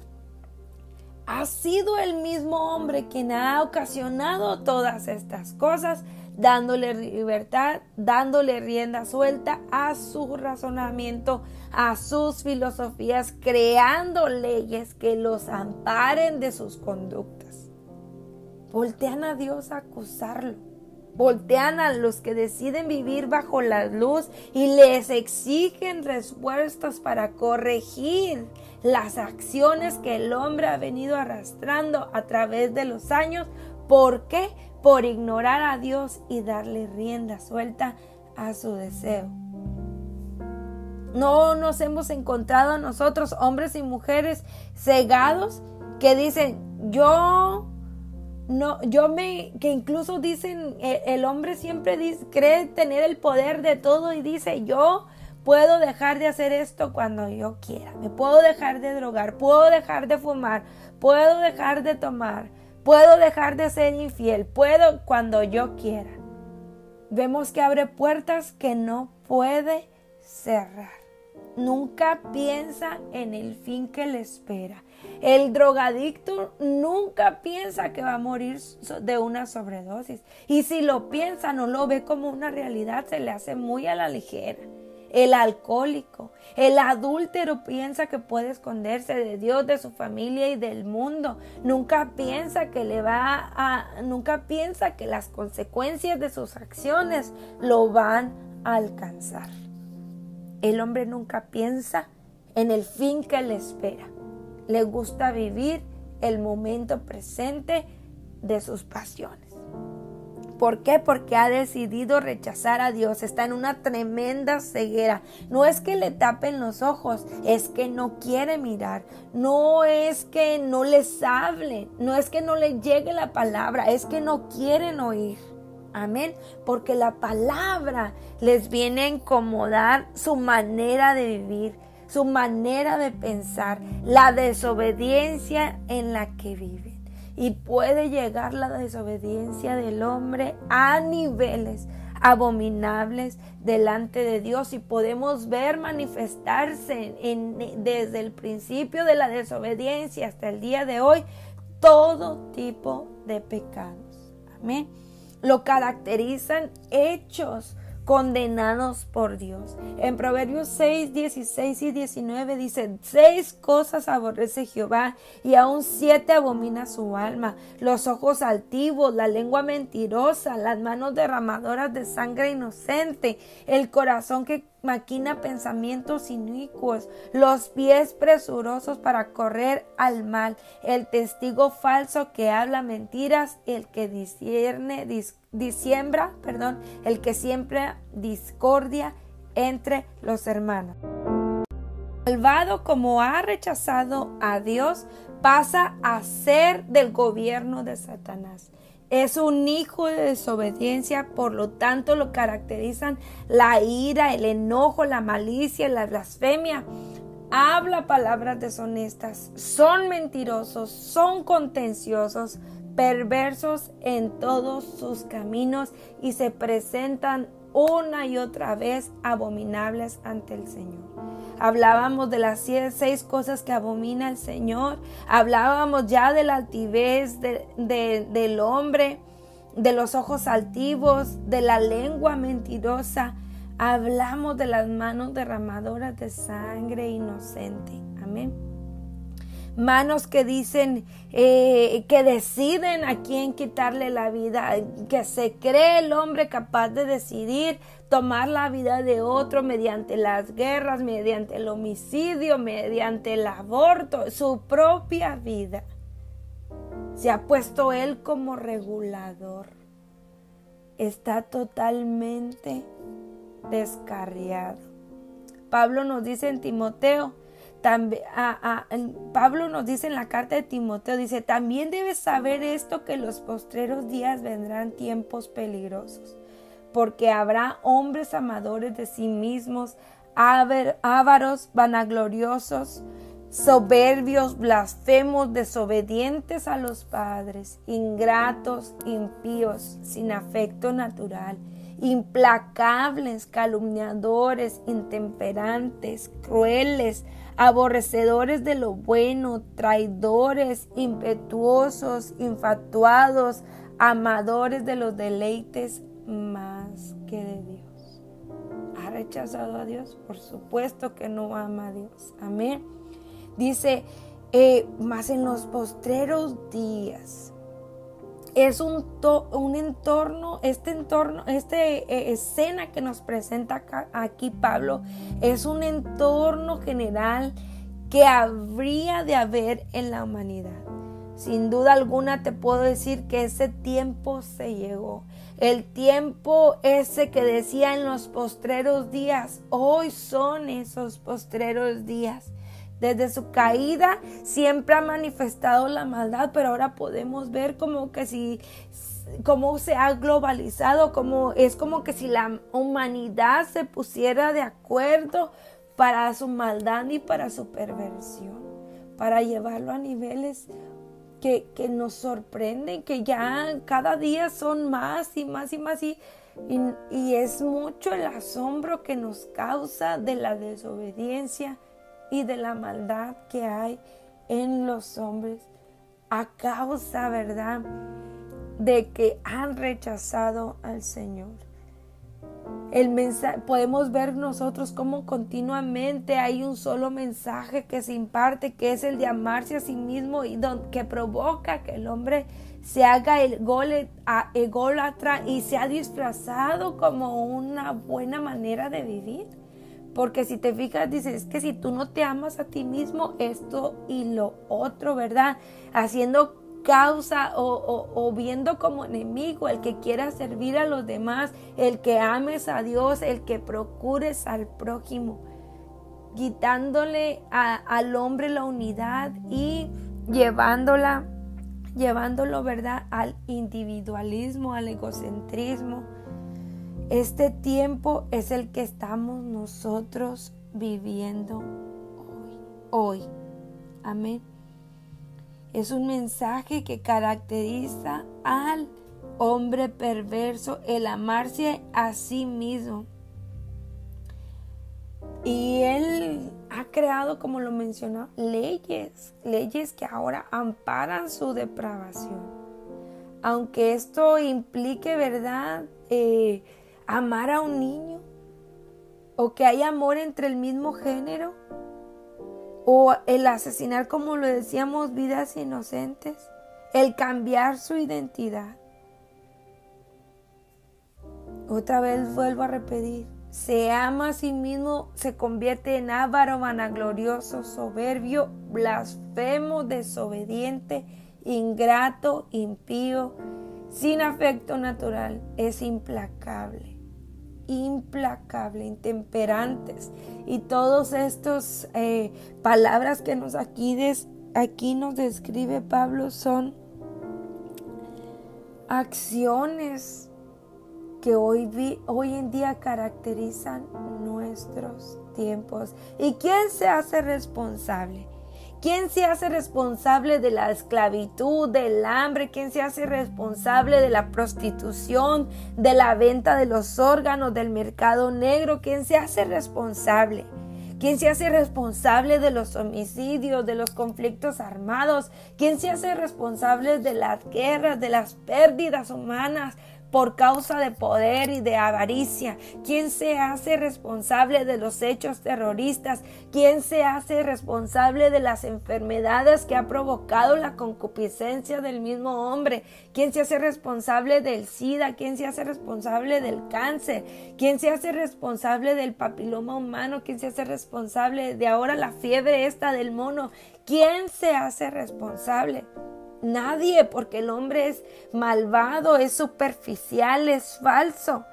ha sido el mismo hombre quien ha ocasionado todas estas cosas, dándole libertad, dándole rienda suelta a su razonamiento, a sus filosofías, creando leyes que los amparen de sus conductas. Voltean a Dios a acusarlo. Voltean a los que deciden vivir bajo la luz y les exigen respuestas para corregir las acciones que el hombre ha venido arrastrando a través de los años. ¿Por qué? Por ignorar a Dios y darle rienda suelta a su deseo. No nos hemos encontrado nosotros, hombres y mujeres cegados, que dicen, yo no, yo me, que incluso dicen, el, el hombre siempre dice, cree tener el poder de todo y dice, yo Puedo dejar de hacer esto cuando yo quiera. Me puedo dejar de drogar. Puedo dejar de fumar. Puedo dejar de tomar. Puedo dejar de ser infiel. Puedo cuando yo quiera. Vemos que abre puertas que no puede cerrar. Nunca piensa en el fin que le espera. El drogadicto nunca piensa que va a morir de una sobredosis. Y si lo piensa, no lo ve como una realidad, se le hace muy a la ligera el alcohólico, el adúltero piensa que puede esconderse de Dios, de su familia y del mundo. Nunca piensa que le va a, nunca piensa que las consecuencias de sus acciones lo van a alcanzar. El hombre nunca piensa en el fin que le espera. Le gusta vivir el momento presente de sus pasiones. ¿Por qué? Porque ha decidido rechazar a Dios. Está en una tremenda ceguera. No es que le tapen los ojos, es que no quiere mirar. No es que no les hable, no es que no le llegue la palabra, es que no quieren oír. Amén. Porque la palabra les viene a incomodar su manera de vivir, su manera de pensar, la desobediencia en la que viven y puede llegar la desobediencia del hombre a niveles abominables delante de Dios y podemos ver manifestarse desde el principio de la desobediencia hasta el día de hoy todo tipo de pecados. Amén. Lo caracterizan hechos condenados por Dios. En Proverbios 6, 16 y 19 dice, seis cosas aborrece Jehová y aún siete abomina su alma, los ojos altivos, la lengua mentirosa, las manos derramadoras de sangre inocente, el corazón que maquina pensamientos inicuos, los pies presurosos para correr al mal, el testigo falso que habla mentiras, el que discierne, disiembra, perdón, el que siempre discordia entre los hermanos. Malvado como ha rechazado a Dios, pasa a ser del gobierno de Satanás. Es un hijo de desobediencia, por lo tanto lo caracterizan la ira, el enojo, la malicia, la blasfemia. Habla palabras deshonestas, son mentirosos, son contenciosos, perversos en todos sus caminos y se presentan una y otra vez abominables ante el Señor. Hablábamos de las seis cosas que abomina el Señor. Hablábamos ya de la altivez del hombre, de los ojos altivos, de la lengua mentirosa. Hablamos de las manos derramadoras de sangre inocente. Amén manos que dicen, eh, que deciden a quién quitarle la vida, que se cree el hombre capaz de decidir tomar la vida de otro mediante las guerras, mediante el homicidio, mediante el aborto, su propia vida. Se ha puesto él como regulador. Está totalmente descarriado. Pablo nos dice en Timoteo, Pablo nos dice en la carta de Timoteo, dice, también debes saber esto que los postreros días vendrán tiempos peligrosos, porque habrá hombres amadores de sí mismos, ávaros, vanagloriosos, soberbios, blasfemos, desobedientes a los padres, ingratos, impíos, sin afecto natural implacables, calumniadores, intemperantes, crueles, aborrecedores de lo bueno, traidores, impetuosos, infatuados, amadores de los deleites más que de Dios. ¿Ha rechazado a Dios? Por supuesto que no ama a Dios. Amén. Dice, eh, más en los postreros días es un, un entorno, este entorno, esta eh, escena que nos presenta aquí Pablo, es un entorno general que habría de haber en la humanidad. Sin duda alguna te puedo decir que ese tiempo se llegó. El tiempo ese que decía en los postreros días, hoy son esos postreros días. Desde su caída siempre ha manifestado la maldad, pero ahora podemos ver como que si cómo se ha globalizado, como es como que si la humanidad se pusiera de acuerdo para su maldad y para su perversión, para llevarlo a niveles que, nos sorprenden, que ya cada día son más y más y más y, y es mucho el asombro que nos causa de la desobediencia y de la maldad que hay en los hombres a causa, ¿verdad?, de que han rechazado al Señor. El mensaje, podemos ver nosotros cómo continuamente hay un solo mensaje que se imparte, que es el de amarse a sí mismo y que provoca que el hombre se haga el ególatra y se ha disfrazado como una buena manera de vivir. Porque si te fijas, dices que si tú no te amas a ti mismo, esto y lo otro, ¿verdad? Haciendo causa o, viendo como enemigo el que quiera servir a los demás, el que ames a Dios, el que procures al prójimo, quitándole al hombre la unidad y llevándola, llevándolo, ¿verdad? Al individualismo, al egocentrismo este tiempo es el que estamos nosotros viviendo hoy. Amén. Es un mensaje que caracteriza al hombre perverso, el amarse a sí mismo. Y él ha creado, como lo mencionó, leyes, leyes que ahora amparan su depravación. Aunque esto implique, ¿verdad? Eh, amar a un niño o que hay amor entre el mismo género o el asesinar, como lo decíamos, vidas inocentes, el cambiar su identidad. Otra vez vuelvo a repetir, se ama a sí mismo, se convierte en avaro, vanaglorioso, soberbio, blasfemo, desobediente, ingrato, impío, sin afecto natural, es implacable implacable, intemperantes. Y todos estos eh, palabras que nos aquí, aquí nos describe Pablo son acciones que hoy, hoy en día caracterizan nuestros tiempos. ¿Y quién se hace responsable? ¿Quién se hace responsable de la esclavitud, del hambre? ¿Quién se hace responsable de la prostitución, de la venta de los órganos, del mercado negro? ¿Quién se hace responsable? ¿Quién se hace responsable de los homicidios, de los conflictos armados? ¿Quién se hace responsable de las guerras, de las pérdidas humanas? Por causa de poder y de avaricia? ¿Quién se hace responsable de los hechos terroristas? ¿Quién se hace responsable de las enfermedades que ha provocado la concupiscencia del mismo hombre? ¿Quién se hace responsable del SIDA? ¿Quién se hace responsable del cáncer? ¿Quién se hace responsable del papiloma humano? ¿Quién se hace responsable de ahora la fiebre esta del mono? ¿Quién se hace responsable? Nadie, porque el hombre es malvado, es superficial, es falso.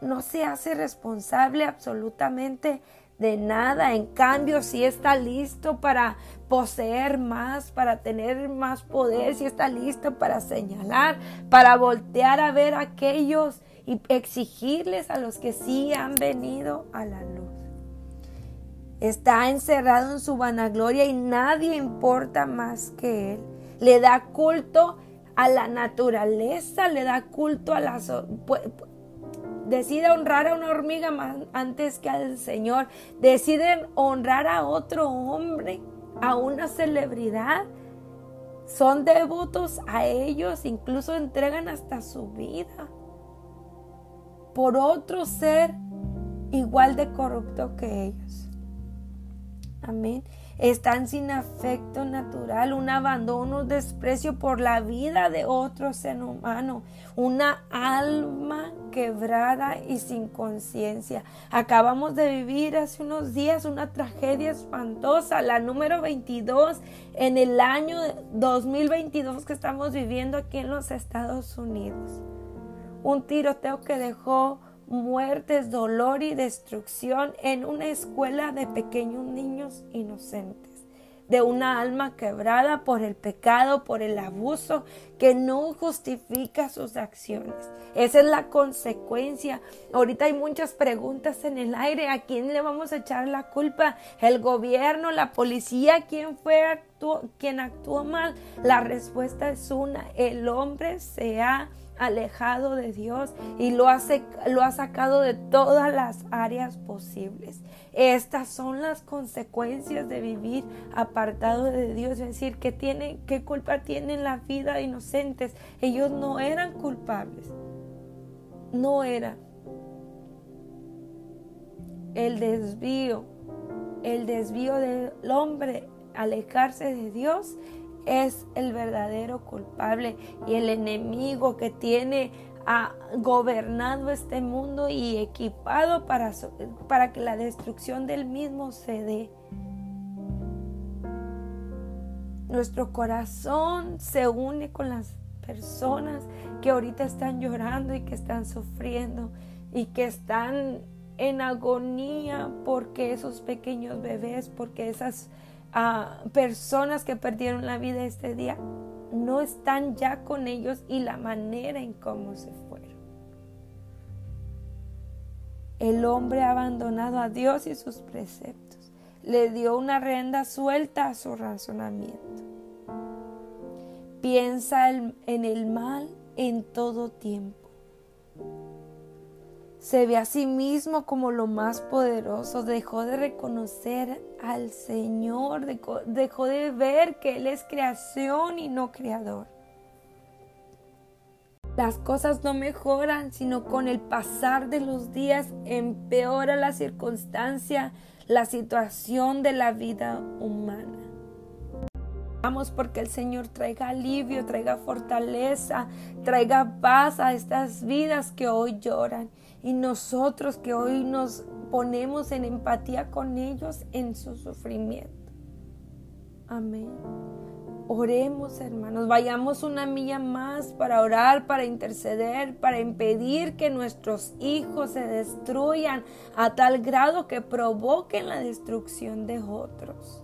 No se hace responsable absolutamente de nada. En cambio, si está listo para poseer más, para tener más poder, si está listo para señalar, para voltear a ver a aquellos y exigirles a los que sí han venido a la luz. Está encerrado en su vanagloria y nadie importa más que él le da culto a la naturaleza, le da culto a las... decide honrar a una hormiga antes que al Señor, deciden honrar a otro hombre, a una celebridad, son devotos a ellos, incluso entregan hasta su vida por otro ser igual de corrupto que ellos. Amén. Están sin afecto natural, un abandono, un desprecio por la vida de otro ser humano, una alma quebrada y sin conciencia. Acabamos de vivir hace unos días una tragedia espantosa, la número 22 en el año 2022 que estamos viviendo aquí en los Estados Unidos. Un tiroteo que dejó muertes, dolor y destrucción en una escuela de pequeños niños inocentes, de una alma quebrada por el pecado, por el abuso, que no justifica sus acciones. Esa es la consecuencia. Ahorita hay muchas preguntas en el aire. ¿A quién le vamos a echar la culpa? ¿El gobierno? ¿La policía? ¿Quién fue quien actuó mal? La respuesta es una. El hombre se ha alejado de Dios y lo ha, lo ha sacado de todas las áreas posibles. Estas son las consecuencias de vivir apartado de Dios, es decir, que tiene, qué culpa tienen la vida de inocentes. Ellos no eran culpables, no eran. El desvío, el desvío del hombre, alejarse de Dios, es el verdadero culpable y el enemigo que tiene ha gobernado este mundo y equipado para, para que la destrucción del mismo se dé. Nuestro corazón se une con las personas que ahorita están llorando y que están sufriendo y que están en agonía porque esos pequeños bebés, porque esas a personas que perdieron la vida este día no están ya con ellos y la manera en cómo se fueron. El hombre ha abandonado a Dios y sus preceptos. Le dio una renda suelta a su razonamiento. Piensa en el mal en todo tiempo se ve a sí mismo como lo más poderoso, dejó de reconocer al Señor, dejó, de ver que Él es creación y no creador. Las cosas no mejoran, sino con el pasar de los días empeora la circunstancia, la situación de la vida humana. Vamos porque el Señor traiga alivio, traiga fortaleza, traiga paz a estas vidas que hoy lloran y nosotros que hoy nos ponemos en empatía con ellos en su sufrimiento. Amén. Oremos, hermanos, vayamos una milla más para orar, para interceder, para impedir que nuestros hijos se destruyan a tal grado que provoquen la destrucción de otros.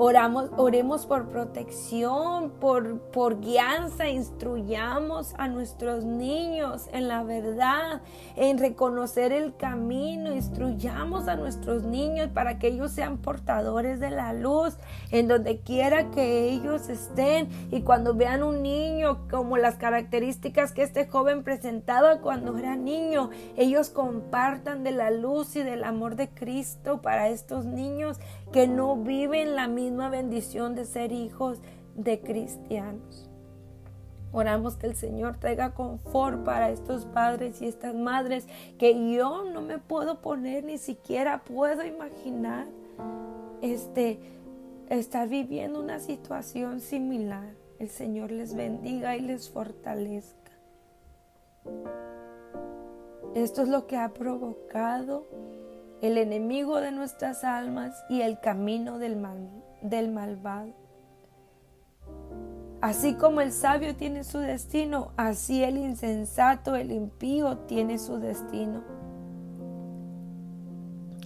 Oramos, oremos por protección, por, por guianza, instruyamos a nuestros niños en la verdad, en reconocer el camino, instruyamos a nuestros niños para que ellos sean portadores de la luz en donde quiera que ellos estén. Y cuando vean un niño como las características que este joven presentaba cuando era niño, ellos compartan de la luz y del amor de Cristo para estos niños que no viven la misma bendición de ser hijos de cristianos. Oramos que el Señor traiga confort para estos padres y estas madres que yo no me puedo poner ni siquiera puedo imaginar este estar viviendo una situación similar. El Señor les bendiga y les fortalezca. Esto es lo que ha provocado el enemigo de nuestras almas y el camino del, mal, del malvado. Así como el sabio tiene su destino, así el insensato, el impío tiene su destino.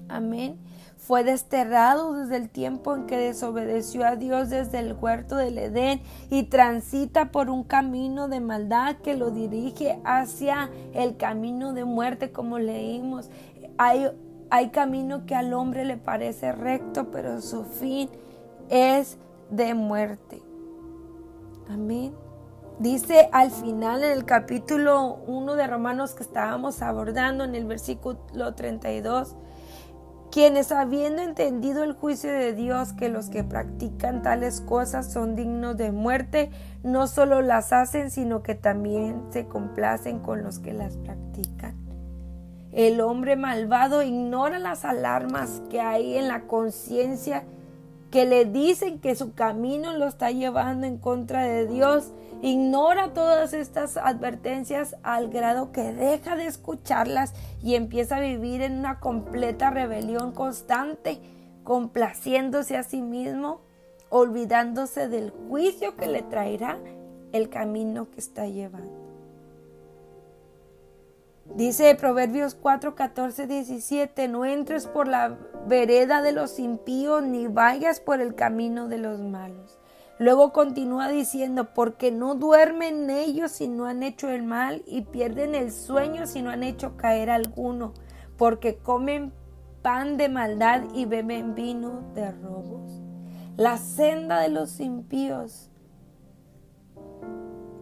Amén. Fue desterrado desde el tiempo en que desobedeció a Dios desde el huerto del Edén y transita por un camino de maldad que lo dirige hacia el camino de muerte, como leímos. Hay hay camino que al hombre le parece recto, pero su fin es de muerte. Amén. Dice al final en el capítulo 1 de Romanos que estábamos abordando en el versículo 32, quienes habiendo entendido el juicio de Dios que los que practican tales cosas son dignos de muerte, no solo las hacen, sino que también se complacen con los que las practican. El hombre malvado ignora las alarmas que hay en la conciencia que le dicen que su camino lo está llevando en contra de Dios, ignora todas estas advertencias al grado que deja de escucharlas y empieza a vivir en una completa rebelión constante, complaciéndose a sí mismo, olvidándose del juicio que le traerá el camino que está llevando. Dice Proverbios 4, 14, 17, no entres por la vereda de los impíos ni vayas por el camino de los malos. Luego continúa diciendo, porque no duermen ellos si no han hecho el mal y pierden el sueño si no han hecho caer alguno, porque comen pan de maldad y beben vino de robos. La senda de los impíos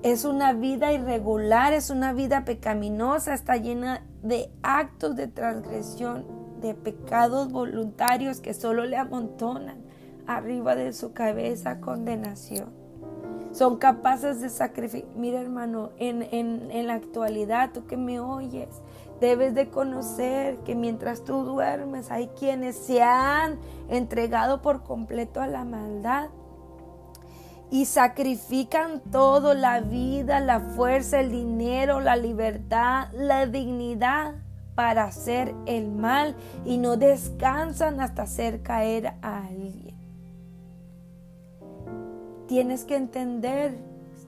es una vida irregular, es una vida pecaminosa, está llena de actos de transgresión, de pecados voluntarios que solo le amontonan arriba de su cabeza condenación. Son capaces de sacrificar. Mira hermano, en, en la actualidad, tú que me oyes, debes de conocer que mientras tú duermes hay quienes se han entregado por completo a la maldad y sacrifican todo, la vida, la fuerza, el dinero, la libertad, la dignidad para hacer el mal y no descansan hasta hacer caer a alguien. Tienes que entender,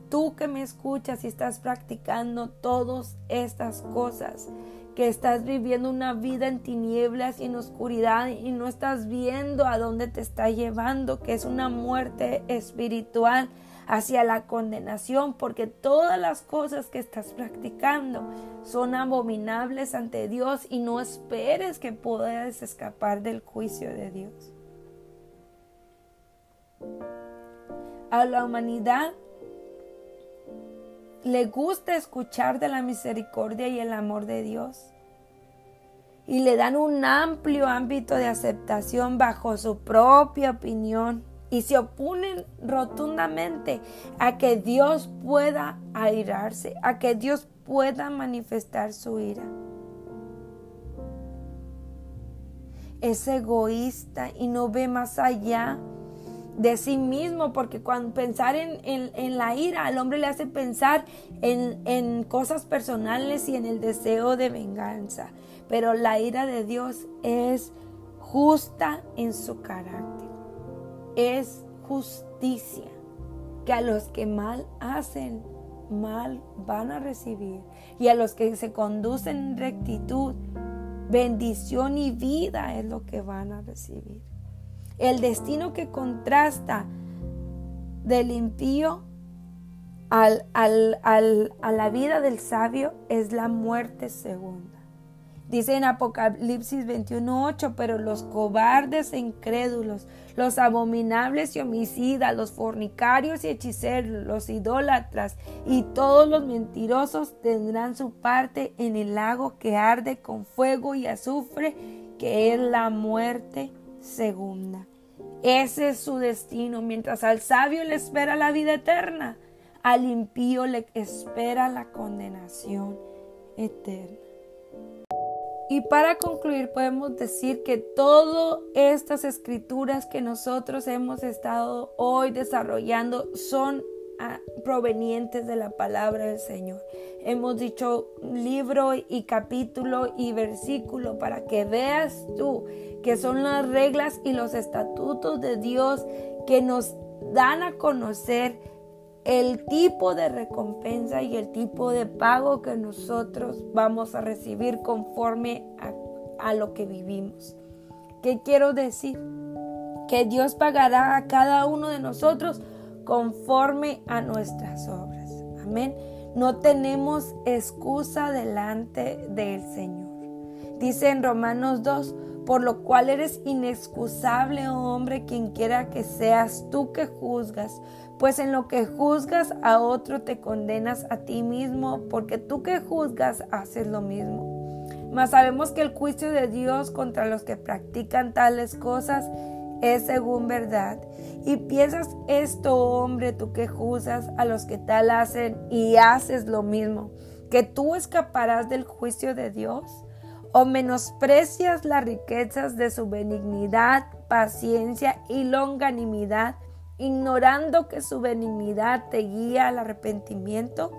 tú que me escuchas y estás practicando todas estas cosas, que estás viviendo una vida en tinieblas y en oscuridad y no estás viendo a dónde te está llevando, que es una muerte espiritual hacia la condenación, porque todas las cosas que estás practicando son abominables ante Dios y no esperes que puedas escapar del juicio de Dios. A la humanidad le gusta escuchar de la misericordia y el amor de Dios. Y le dan un amplio ámbito de aceptación bajo su propia opinión. Y se oponen rotundamente a que Dios pueda airarse, a que Dios pueda manifestar su ira. Es egoísta y no ve más allá de sí mismo, porque cuando pensar en, la ira al hombre le hace pensar en, en cosas personales y en el deseo de venganza. Pero la ira de Dios es justa en su carácter. Es justicia que a los que mal hacen, mal van a recibir. Y a los que se conducen en rectitud, bendición y vida es lo que van a recibir. El destino que contrasta del impío al, a la vida del sabio es la muerte segunda. Dice en Apocalipsis 21:8, pero los cobardes e incrédulos, los abominables y homicidas, los fornicarios y hechiceros, los idólatras y todos los mentirosos tendrán su parte en el lago que arde con fuego y azufre, que es la muerte segunda. Ese es su destino, mientras al sabio le espera la vida eterna, al impío le espera la condenación eterna. Y para concluir podemos decir que todas estas escrituras que nosotros hemos estado hoy desarrollando son ah, provenientes de la palabra del Señor. Hemos dicho libro y capítulo y versículo para que veas tú que son las reglas y los estatutos de Dios que nos dan a conocer el tipo de recompensa y el tipo de pago que nosotros vamos a recibir conforme a, lo que vivimos. ¿Qué quiero decir? Que Dios pagará a cada uno de nosotros conforme a nuestras obras. Amén. No tenemos excusa delante del Señor. Dice en Romanos 2, por lo cual eres inexcusable, oh hombre, quien quiera que seas tú que juzgas, pues en lo que juzgas a otro te condenas a ti mismo, porque tú que juzgas haces lo mismo. Mas sabemos que el juicio de Dios contra los que practican tales cosas es según verdad. Y piensas esto, hombre, tú que juzgas a los que tal hacen y haces lo mismo, que tú escaparás del juicio de Dios o menosprecias las riquezas de su benignidad, paciencia y longanimidad, ignorando que su benignidad te guía al arrepentimiento,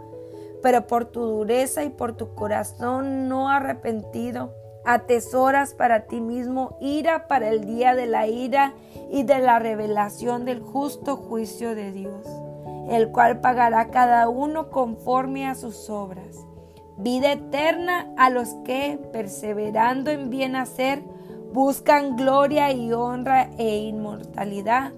pero por tu dureza y por tu corazón no arrepentido, atesoras para ti mismo ira para el día de la ira y de la revelación del justo juicio de Dios, el cual pagará cada uno conforme a sus obras vida eterna a los que, perseverando en bien hacer, buscan gloria y honra e inmortalidad,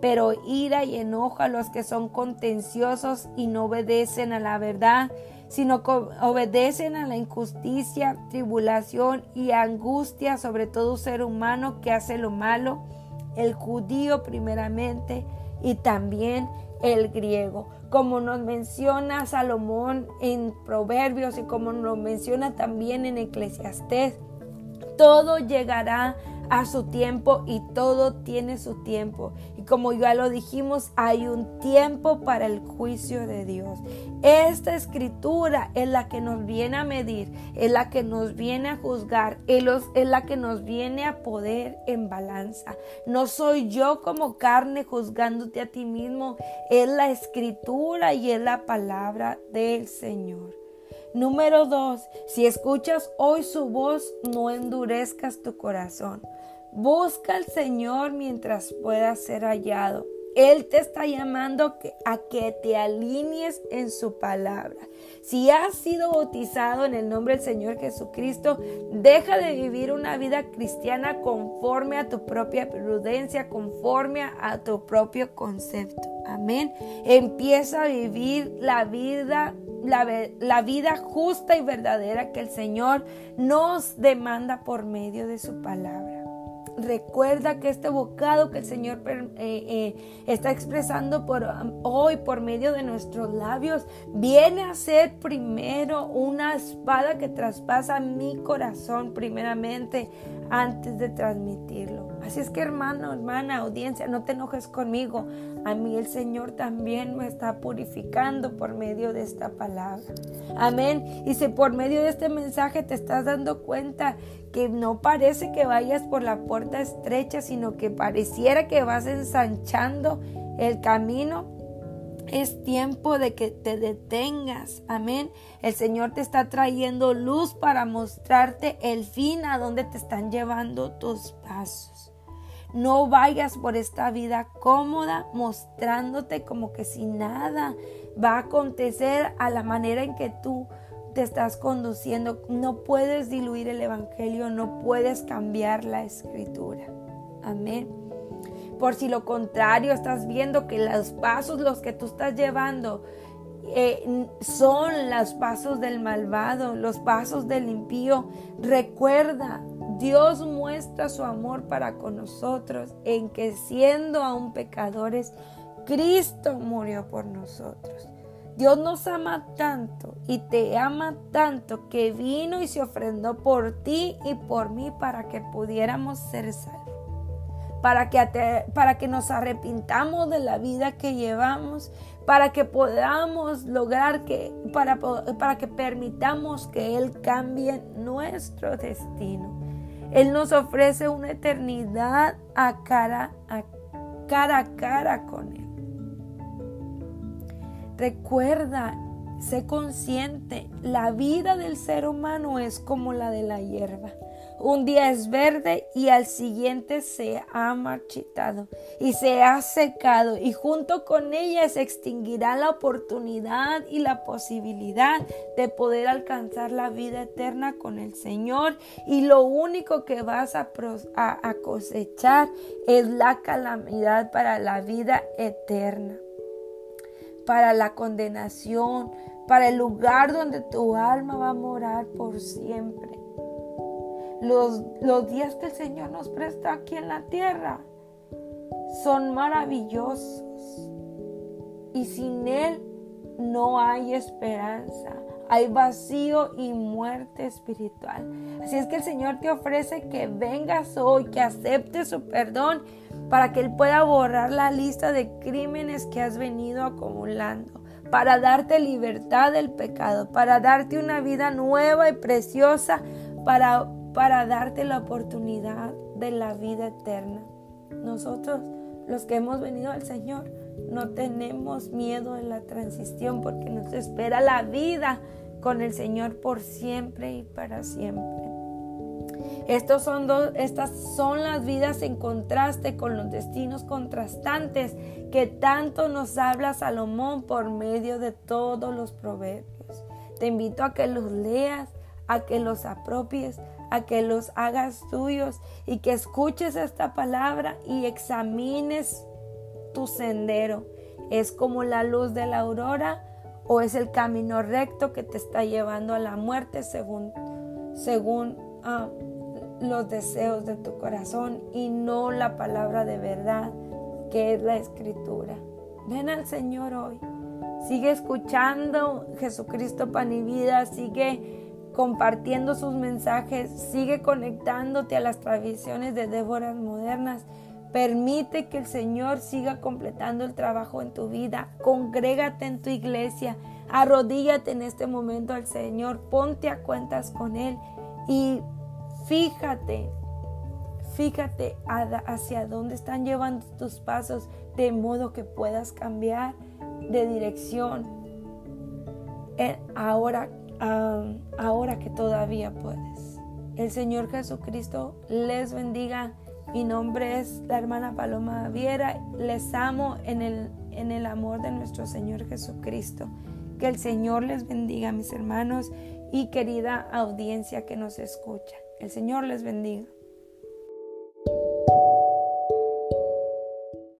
pero ira y enojo a los que son contenciosos y no obedecen a la verdad, sino que obedecen a la injusticia, tribulación y angustia sobre todo ser humano que hace lo malo, el judío primeramente y también el griego como nos menciona Salomón en Proverbios y como nos menciona también en Eclesiastés. Todo llegará a su tiempo y todo tiene su tiempo. Como ya lo dijimos, hay un tiempo para el juicio de Dios. Esta escritura es la que nos viene a medir, es la que nos viene a juzgar, es la que nos viene a poder en balanza. No soy yo como carne juzgándote a ti mismo, es la escritura y es la palabra del Señor. Número dos, si escuchas hoy su voz, no endurezcas tu corazón. Busca al Señor mientras pueda ser hallado. Él te está llamando a que te alinees en su palabra. Si has sido bautizado en el nombre del Señor Jesucristo, deja de vivir una vida cristiana conforme a tu propia prudencia, conforme a tu propio concepto. Amén. Empieza a vivir la vida, la, la vida justa y verdadera que el Señor nos demanda por medio de su palabra. Recuerda que este bocado que el Señor eh, eh, está expresando por um, hoy por medio de nuestros labios viene a ser primero una espada que traspasa mi corazón primeramente antes de transmitirlo. Así es que hermano, hermana, audiencia, no te enojes conmigo. A mí el Señor también me está purificando por medio de esta palabra. Amén. Y si por medio de este mensaje te estás dando cuenta que no parece que vayas por la puerta estrecha, sino que pareciera que vas ensanchando el camino, es tiempo de que te detengas. Amén. El Señor te está trayendo luz para mostrarte el fin a donde te están llevando tus pasos. No vayas por esta vida cómoda mostrándote como que si nada va a acontecer a la manera en que tú te estás conduciendo. No puedes diluir el Evangelio, no puedes cambiar la escritura. Amén. Por si lo contrario, estás viendo que los pasos, los que tú estás llevando, eh, son los pasos del malvado, los pasos del impío. Recuerda, Dios muestra su amor para con nosotros en que siendo aún pecadores, Cristo murió por nosotros. Dios nos ama tanto y te ama tanto que vino y se ofrendó por ti y por mí para que pudiéramos ser salvos. Para que, para que nos arrepintamos de la vida que llevamos, para que podamos lograr que, para, para que permitamos que Él cambie nuestro destino. Él nos ofrece una eternidad a cara a cara, a cara con Él. Recuerda, sé consciente, la vida del ser humano es como la de la hierba. Un día es verde y al siguiente se ha marchitado y se ha secado y junto con ella se extinguirá la oportunidad y la posibilidad de poder alcanzar la vida eterna con el Señor y lo único que vas a, a cosechar es la calamidad para la vida eterna para la condenación, para el lugar donde tu alma va a morar por siempre. Los, los días que el Señor nos presta aquí en la tierra son maravillosos. Y sin Él no hay esperanza. Hay vacío y muerte espiritual. Así es que el Señor te ofrece que vengas hoy, que aceptes su perdón para que Él pueda borrar la lista de crímenes que has venido acumulando, para darte libertad del pecado, para darte una vida nueva y preciosa, para, para darte la oportunidad de la vida eterna. Nosotros, los que hemos venido al Señor, no tenemos miedo en la transición porque nos espera la vida con el Señor por siempre y para siempre. Estos son dos, estas son las vidas en contraste con los destinos contrastantes que tanto nos habla Salomón por medio de todos los proverbios. Te invito a que los leas, a que los apropies, a que los hagas tuyos y que escuches esta palabra y examines tu sendero. ¿Es como la luz de la aurora o es el camino recto que te está llevando a la muerte según, según ah, los deseos de tu corazón y no la palabra de verdad que es la escritura? Ven al Señor hoy. Sigue escuchando Jesucristo Pan y Vida. Sigue compartiendo sus mensajes. Sigue conectándote a las tradiciones de Déboras modernas Permite que el Señor siga completando el trabajo en tu vida. Congrégate en tu iglesia. Arrodíllate en este momento al Señor. Ponte a cuentas con Él. Y fíjate, fíjate hacia dónde están llevando tus pasos de modo que puedas cambiar de dirección. Eh, ahora, que todavía puedes. El Señor Jesucristo les bendiga mi nombre es la hermana Paloma Viera. Les amo en el, en el amor de nuestro Señor Jesucristo. Que el Señor les bendiga, mis hermanos y querida audiencia que nos escucha. El Señor les bendiga.